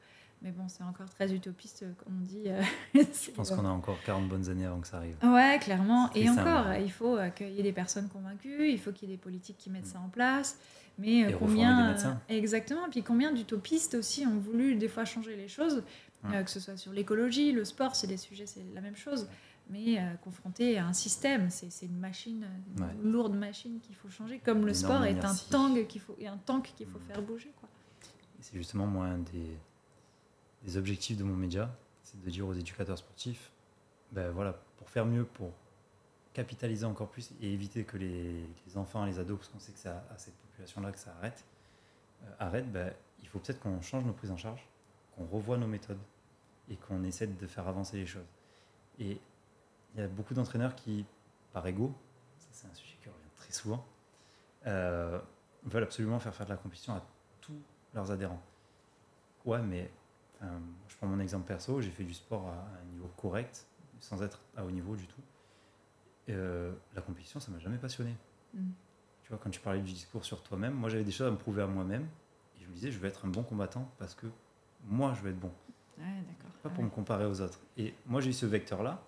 [SPEAKER 2] Mais bon, c'est encore très utopiste, euh, comme on dit. Euh,
[SPEAKER 1] Je pense qu'on a encore 40 bonnes années avant que ça arrive.
[SPEAKER 2] Ouais, clairement. Et encore, il faut euh, qu'il y ait des personnes convaincues, il faut qu'il y ait des politiques qui mettent ça en place. Mais Et combien. exactement. Puis combien d'utopistes aussi ont voulu des fois changer les choses, que ce soit sur l'écologie, le sport, c'est des sujets, c'est la même chose. Mais confronté à un système, c'est une machine, une lourde machine qu'il faut changer, comme le sport est un tank qu'il faut, un tank qu'il faut faire bouger.
[SPEAKER 1] C'est justement moi un des les objectifs de mon média, c'est de dire aux éducateurs sportifs, ben voilà, pour faire mieux, pour capitaliser encore plus et éviter que les, enfants, les ados, parce qu'on sait que c'est à, cette population-là que ça arrête, euh, arrête, ben, il faut peut-être qu'on change nos prises en charge, qu'on revoie nos méthodes et qu'on essaie de faire avancer les choses. Et il y a beaucoup d'entraîneurs qui, par ego, ça c'est un sujet qui revient très souvent, euh, veulent absolument faire faire de la compétition à tous leurs adhérents. Ouais, mais je prends mon exemple perso, j'ai fait du sport à un niveau correct, sans être à haut niveau du tout. Euh, la compétition, ça m'a jamais passionné.
[SPEAKER 2] Mm.
[SPEAKER 1] Tu vois, quand tu parlais du discours sur toi-même, moi j'avais des choses à me prouver à moi-même. Et je me disais, je vais être un bon combattant parce que moi, je vais être bon.
[SPEAKER 2] Ouais.
[SPEAKER 1] Pas
[SPEAKER 2] Ouais.
[SPEAKER 1] pour me comparer aux autres. Et moi, j'ai eu ce vecteur-là.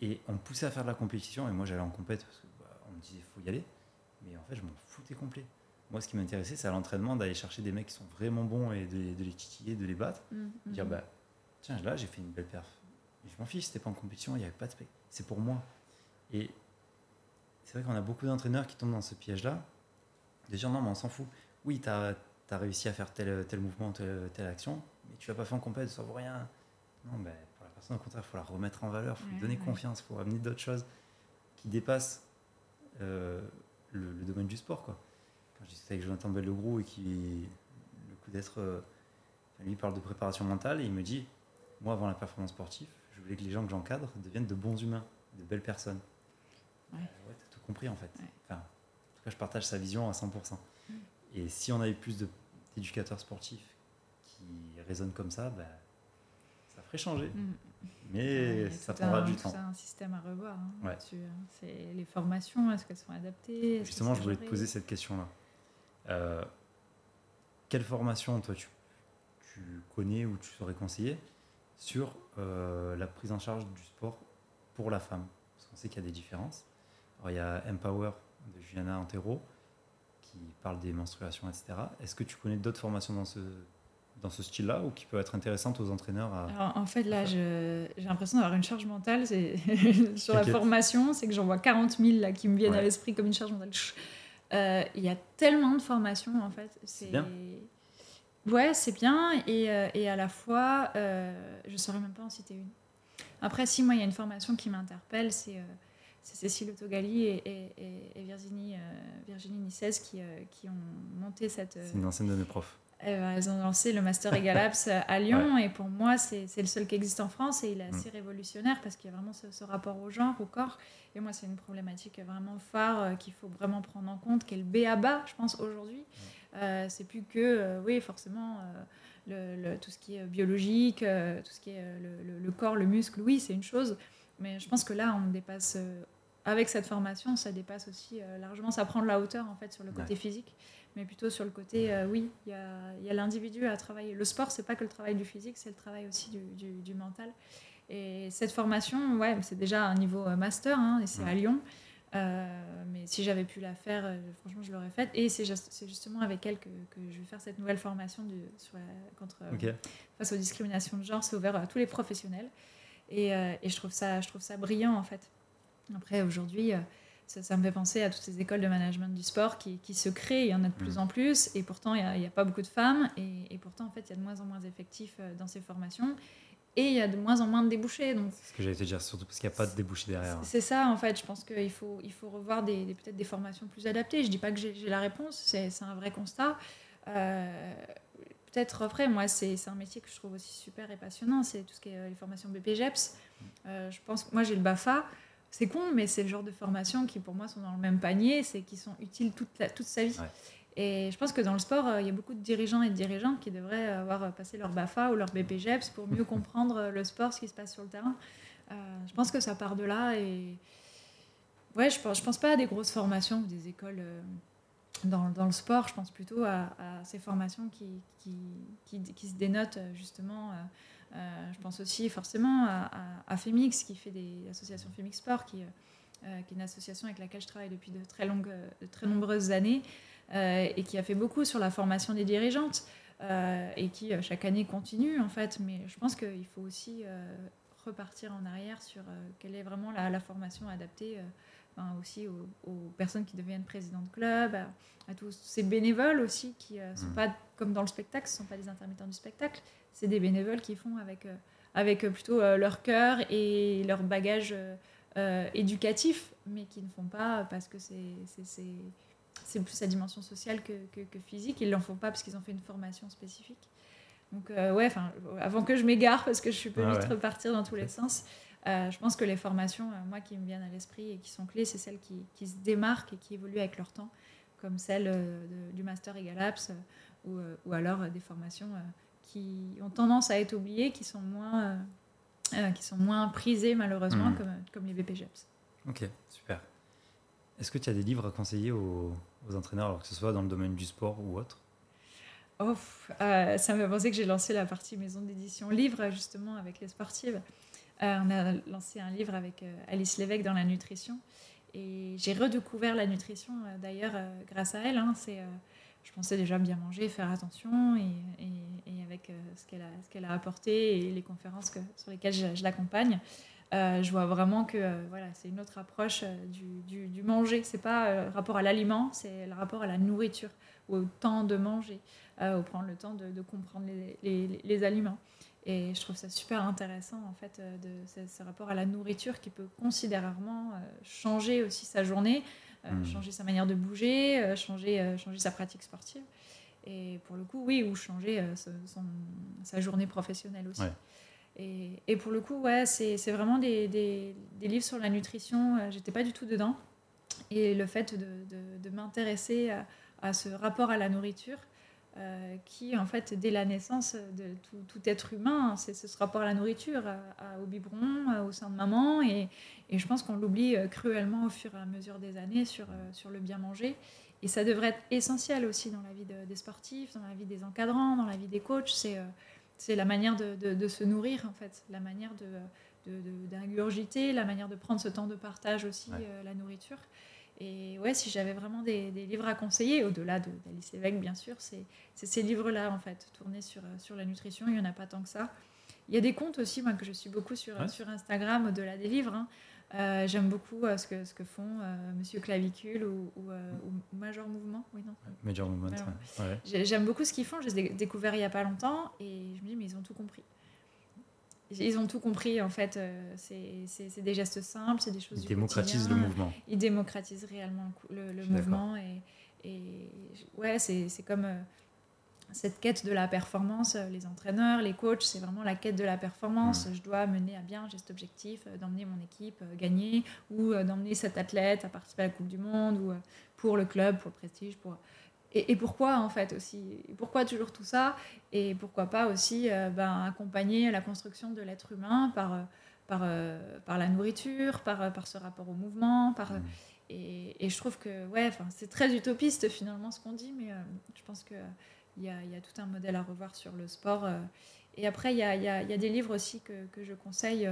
[SPEAKER 1] Et on me poussait à faire de la compétition. Et moi, j'allais en compète parce qu'on me disait, il faut y aller. Mais en fait, je m'en foutais complet. Moi, ce qui m'intéressait, c'est à l'entraînement d'aller chercher des mecs qui sont vraiment bons et de, de les titiller, de les battre.
[SPEAKER 2] Mm, mm,
[SPEAKER 1] Dire,
[SPEAKER 2] mm.
[SPEAKER 1] bah, tiens, là, j'ai fait une belle perf. Mais je m'en fiche, c'était pas en compétition, il n'y avait pas de spect. C'est pour moi. Et c'est vrai qu'on a beaucoup d'entraîneurs qui tombent dans ce piège-là. De dire, non, mais on s'en fout. Oui, tu as, réussi à faire tel, tel mouvement, telle, telle action, mais tu l'as pas fait en compète, ça vaut rien. Non, ben, pour la personne, au contraire, il faut la remettre en valeur, il faut lui donner confiance, il faut amener d'autres choses qui dépassent euh, le, le domaine du sport. Quoi. Quand je discutais avec Jonathan Bellegrou et qui, le coup d'être. euh, lui, parle de préparation mentale et il me dit Moi, avant la performance sportive, je voulais que les gens que j'encadre deviennent de bons humains, de belles personnes.
[SPEAKER 2] Ouais.
[SPEAKER 1] Euh, ouais, t'as tout compris en fait.
[SPEAKER 2] Ouais.
[SPEAKER 1] Enfin, en tout cas, je partage sa vision à 100%.
[SPEAKER 2] Mm.
[SPEAKER 1] Et si on avait plus d'éducateurs sportifs qui raisonnent comme ça, bah, ça ferait changer.
[SPEAKER 2] Mm.
[SPEAKER 1] Mais
[SPEAKER 2] Ouais,
[SPEAKER 1] ça prendra
[SPEAKER 2] un-
[SPEAKER 1] du
[SPEAKER 2] tout
[SPEAKER 1] temps.
[SPEAKER 2] un système à revoir hein, hein. C'est les formations, est-ce qu'elles sont adaptées
[SPEAKER 1] Justement,
[SPEAKER 2] c'est
[SPEAKER 1] je voulais te poser cette question-là. Euh, quelle formation, toi, tu, tu connais ou tu saurais conseiller sur euh, la prise en charge du sport pour la femme? Parce qu'on sait qu'il y a des différences. Alors, il y a Empower de Juliana Antero qui parle des menstruations, etc. Est-ce que tu connais d'autres formations dans ce, dans ce style-là ou qui peuvent être intéressantes aux entraîneurs à...
[SPEAKER 2] Alors, en fait, là, j'ai l'impression d'avoir une charge mentale sur la formation. C'est que j'en vois 40 000 là, qui me viennent à l'esprit comme une charge mentale. Euh, Il y a tellement de formations, en fait. C'est
[SPEAKER 1] bien.
[SPEAKER 2] Ouais, c'est bien. Et, euh, et à la fois, euh, je ne saurais même pas en citer une. Après, si moi, il y a une formation qui m'interpelle, c'est c'est Cécile Autogali et, et, et- et Virginie, euh, Virginie Nicès qui, euh, qui ont monté cette, euh,
[SPEAKER 1] C'est une ancienne de mes profs.
[SPEAKER 2] Euh, elles ont lancé le Master Egalabs à Lyon et pour moi c'est le seul qui existe en France et il est assez révolutionnaire parce qu'il y a vraiment ce, ce rapport au genre, au corps. Et moi c'est une problématique vraiment phare euh, qu'il faut vraiment prendre en compte qui est le B à bas je pense aujourd'hui. Euh, c'est plus que euh, oui forcément euh, le, le- tout ce qui est biologique, tout ce qui est le, le- corps, le muscle, oui c'est une chose. Mais je pense que là on dépasse avec cette formation ça dépasse aussi largement, ça prend de la hauteur en fait sur le côté
[SPEAKER 1] Ouais.
[SPEAKER 2] physique mais plutôt sur le côté, euh, oui, il y a, l'individu à travailler. Le sport, c'est pas que le travail du physique, c'est le travail aussi du, du- du mental. Et cette formation, ouais, c'est déjà un niveau euh, master, hein, et c'est à. Lyon. Euh, mais si j'avais pu la faire, euh, franchement, je l'aurais faite. Et c'est just- c'est justement avec elle que, que je vais faire cette nouvelle formation du, sur la- contre, face aux discriminations de genre. C'est ouvert à tous les professionnels. Et, et je, trouve ça, je trouve ça brillant, en fait. Après, aujourd'hui, ça, ça me fait penser à toutes ces écoles de management du sport qui, qui se créent. Il y en a de plus
[SPEAKER 1] Mm.
[SPEAKER 2] en plus. Et pourtant, il n'y a, pas beaucoup de femmes. Et, et pourtant, en fait, il y a de moins en moins d'effectifs euh, dans ces formations. Et il y a de moins en moins de débouchés. Donc,
[SPEAKER 1] C'est ce que j'allais te dire, surtout parce qu'il n'y a pas de débouché derrière.
[SPEAKER 2] c'est ça, en fait. Je pense qu'il faut, il faut revoir des, des- peut-être des formations plus adaptées. Je dis pas que j'ai la réponse, c'est un vrai constat. Euh, peut-être après, moi, c'est c'est un métier que je trouve aussi super et passionnant. C'est tout ce qui est euh, les formations BPGEPS. Euh, je pense que moi, j'ai le BAFA. C'est con, mais c'est le genre de formation qui, pour moi, sont dans le même panier. C'est qui sont utiles toute, la- toute sa vie.
[SPEAKER 1] Ouais.
[SPEAKER 2] Et je pense que dans le sport, euh, il y a beaucoup de dirigeants et de dirigeantes qui devraient avoir passé leur BAFA ou leur BPGEPS pour mieux comprendre euh, le sport, ce qui se passe sur le terrain. Euh, je pense que ça part de là et ouais, je pense, je pense pas à des grosses formations ou des écoles euh, dans, dans le sport. Je pense plutôt à, à ces formations qui, qui, qui, qui se dénotent euh, justement. Euh, je pense aussi forcément à, à, à Femix qui fait des associations Femix Sport qui, euh, euh, qui est une association avec laquelle je travaille depuis de très longues, de très nombreuses années et qui a fait beaucoup sur la formation des dirigeantes euh, et qui euh, chaque année continue en fait. Mais je pense qu'il faut aussi euh, repartir en arrière sur quelle est vraiment la, la formation adaptée aussi aux, aux personnes qui deviennent présidents de club, à, à tous ces bénévoles aussi qui ne sont
[SPEAKER 1] Mhm.
[SPEAKER 2] pas comme dans le spectacle, ce ne sont pas des intermittents du spectacle, c'est des bénévoles qui font avec, euh, avec euh, plutôt euh, leur cœur et leur bagage éducatif, mais qui ne font pas parce que c'est plus sa dimension sociale que, que, que physique. Ils ne l'en font pas parce qu'ils ont fait une formation spécifique. Donc, euh, ouais, avant que je m'égare, parce que je peux
[SPEAKER 1] Ah
[SPEAKER 2] vite
[SPEAKER 1] ouais.
[SPEAKER 2] repartir dans tous les sens, je pense que les formations, moi, qui me viennent à l'esprit et qui sont clés, c'est celles qui, qui, se démarquent et qui évoluent avec leur temps, comme celle du Master Egalapse ou, ou alors des formations qui ont tendance à être oubliées, qui sont moins, qui sont moins prisées malheureusement, mmh. comme, comme les BPGEPS.
[SPEAKER 1] Ok, super. Est-ce que tu as des livres à conseiller aux, entraîneurs, alors que ce soit dans le domaine du sport ou autre?
[SPEAKER 2] Oh, euh, Ça me fait que j'ai lancé la partie maison d'édition livre, justement, avec les sportives. Euh, on a lancé un livre avec euh, Alice Lévesque dans la nutrition. Et j'ai redécouvert la nutrition, d'ailleurs, grâce à elle. Hein. c'est, je pensais déjà bien manger, faire attention, et, avec ce, qu'elle a, ce qu'elle a apporté et les conférences sur lesquelles je l'accompagne. Euh, je vois vraiment que euh, voilà, c'est une autre approche euh, du, du, du, manger. C'est pas le rapport à l'aliment, c'est le rapport à la nourriture, ou au temps de manger, au prendre le temps de, comprendre les, aliments. Et je trouve ça super intéressant en fait ce, rapport à la nourriture qui peut considérablement changer aussi sa journée, mmh. changer sa manière de bouger, changer, changer sa pratique sportive. Et pour le coup, oui, ou changer son, sa journée professionnelle aussi. Et, et, pour le coup, ouais, c'est vraiment des, des, des, livres sur la nutrition. Euh, j'étais pas du tout dedans. Et le fait de, de, de m'intéresser à, à, ce rapport à la nourriture, euh, qui, en fait, dès la naissance de tout, tout être humain, c'est ce rapport à la nourriture, au biberon, au sein de maman. Et, et je pense qu'on l'oublie euh, cruellement au fur et à mesure des années sur, sur le bien manger. Et ça devrait être essentiel aussi dans la vie des sportifs, dans la vie des encadrants, dans la vie des coachs. C'est c'est la manière de, de, se nourrir, en fait, la manière d'ingurgiter, la manière de prendre ce temps de partage aussi, euh, la nourriture. Et ouais, si j'avais vraiment des, des, livres à conseiller, au-delà d'Alice Lévesque, bien sûr, c'est ces livres-là, en fait, tournés sur, sur la nutrition. Il n'y en a pas tant que ça. Il y a des comptes aussi, moi, que je suis beaucoup sur, sur Instagram, au-delà des livres. Hein. Euh, j'aime beaucoup euh, ce, que, ce que font euh, Monsieur Clavicule ou, Major Mouvement. Oui, non?
[SPEAKER 1] Major Mouvement,
[SPEAKER 2] J'aime beaucoup ce qu'ils font. Je les ai découverts il n'y a pas longtemps et je me dis, mais ils ont tout compris. Ils ont tout compris, en fait. c'est des gestes simples, c'est des choses.
[SPEAKER 1] Ils démocratisent le mouvement.
[SPEAKER 2] Ils démocratisent réellement le, le mouvement. Et, et ouais, c'est comme cette quête de la performance, euh, les entraîneurs, les coachs, c'est vraiment la quête de la performance. Mm. Je dois mener à bien, j'ai cet objectif euh, d'emmener mon équipe euh, gagner ou d'emmener cet athlète à participer à la Coupe du Monde ou pour le club, pour le prestige. Pour... Et, pourquoi en fait aussi? Pourquoi toujours tout ça? Et pourquoi pas aussi ben, accompagner la construction de l'être humain par, par, par la nourriture, par, par ce rapport au mouvement par, mm. et, et, je trouve que ouais, c'est très utopiste finalement ce qu'on dit, mais je pense que il y, a, tout un modèle à revoir sur le sport. Euh. Et après, il y a, des livres aussi que, je conseille.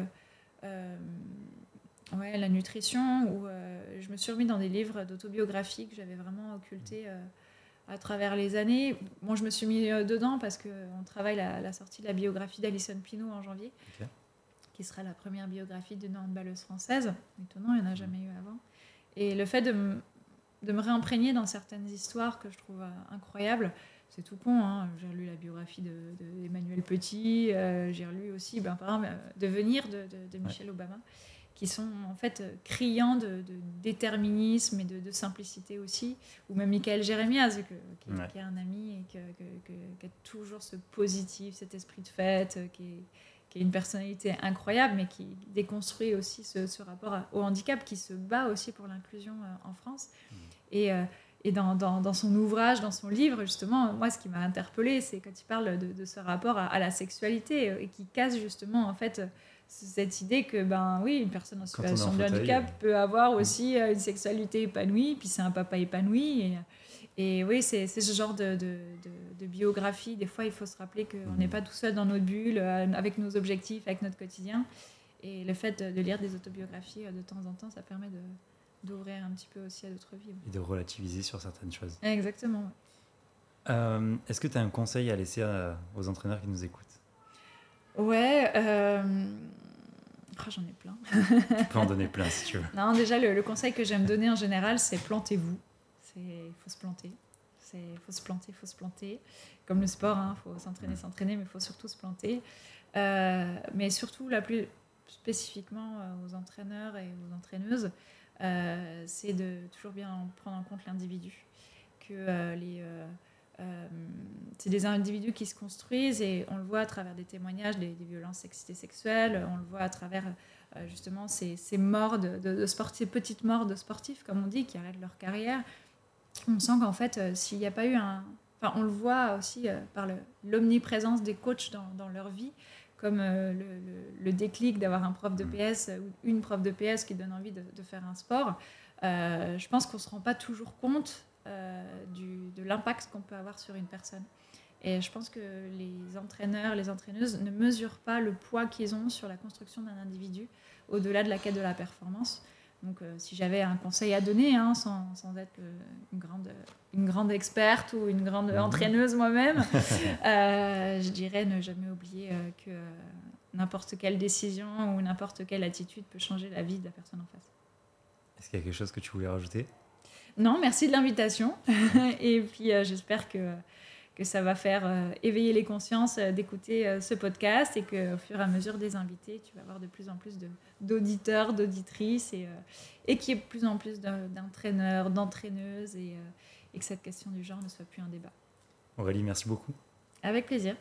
[SPEAKER 2] Euh, ouais, la nutrition, où euh, je me suis remis dans des livres d'autobiographie que j'avais vraiment occultés à travers les années. Bon, je me suis mis dedans parce qu'on travaille la, la, sortie de la biographie d'Alison Pinault en janvier, qui sera la première biographie d'une handballeuse française. Étonnant, il n'y en a jamais eu avant. Et le fait de me, de me réimprégner dans certaines histoires que je trouve incroyables, c'est tout con. Hein. J'ai lu la biographie d'Emmanuel de, Petit, euh, j'ai lu aussi, ben, par exemple, euh, Devenir de, de Michelle Obama, qui sont en fait euh, criants de, déterminisme et de, simplicité aussi. Ou même Michael Jérémiaz, qui, qui, est un ami et qui a toujours ce positif, cet esprit de fête, qui est, qui est une personnalité incroyable, mais qui déconstruit aussi ce, rapport au handicap, qui se bat aussi pour l'inclusion en France. Mmh. Et et dans, dans, son ouvrage, dans son livre, justement, moi, ce qui m'a interpellée, c'est quand il parle de, de ce rapport à, la sexualité euh, et qui casse justement, en fait, cette idée que, ben oui, une personne en situation de handicap euh, peut avoir aussi euh, une sexualité épanouie, puis c'est un papa épanoui. Et, et oui, c'est ce genre de, de, de, biographie. Des fois, il faut se rappeler qu'on n'est mm. pas tout seul dans notre bulle, avec nos objectifs, avec notre quotidien. Et le fait de lire des autobiographies de temps en temps, ça permet d'ouvrir un petit peu aussi à d'autres vies.
[SPEAKER 1] Et de relativiser sur certaines choses.
[SPEAKER 2] Exactement.
[SPEAKER 1] Euh, est-ce que tu as un conseil à laisser aux entraîneurs qui nous écoutent?
[SPEAKER 2] Ouais, euh... oh, j'en ai plein.
[SPEAKER 1] tu peux en donner plein si tu veux.
[SPEAKER 2] Non, déjà, le, conseil que j'aime donner en général, c'est plantez-vous. Il faut se planter. Il faut se planter, il faut se planter. Comme le sport, il hein, faut s'entraîner, s'entraîner, mais il faut surtout se planter. Euh, mais surtout, la plus spécifiquement euh, aux entraîneurs et aux entraîneuses, euh, c'est de toujours bien prendre en compte l'individu. Que euh, les euh, c'est des individus qui se construisent et on le voit à travers des témoignages des, violences sexistes sexuelles, on le voit à travers justement ces, ces morts de, de, ces petites morts de sportifs, comme on dit, qui arrêtent leur carrière. On sent qu'en fait, s'il n'y a pas eu un... Enfin, on le voit aussi par l'omniprésence des coachs dans, dans, leur vie, comme le, le, le, déclic d'avoir un prof de mm. PS ou une prof de PS qui donne envie de, de faire un sport. je pense qu'on ne se rend pas toujours compte du, de l'impact qu'on peut avoir sur une personne. Et je pense que les entraîneurs, les entraîneuses ne mesurent pas le poids qu'ils ont sur la construction d'un individu au-delà de la quête de la performance. Donc, euh, si j'avais un conseil à donner, hein, sans, sans, être une, grande, une grande experte ou une grande mhm. entraîneuse moi-même, euh, je dirais ne jamais oublier euh, que n'importe quelle décision ou n'importe quelle attitude peut changer la vie de la personne en face.
[SPEAKER 1] Est-ce qu'il y a quelque chose que tu voulais rajouter?
[SPEAKER 2] Non, merci de l'invitation. Et puis, j'espère que que ça va faire euh, éveiller les consciences euh, d'écouter euh, ce podcast et qu'au fur et à mesure des invités, tu vas avoir de plus en plus d'auditeurs, d'auditrices et, et qu'il y ait de plus en plus d'entraîneurs, d'entraîneuses et, et que cette question du genre ne soit plus un débat.
[SPEAKER 1] Aurélie, merci beaucoup.
[SPEAKER 2] Avec plaisir.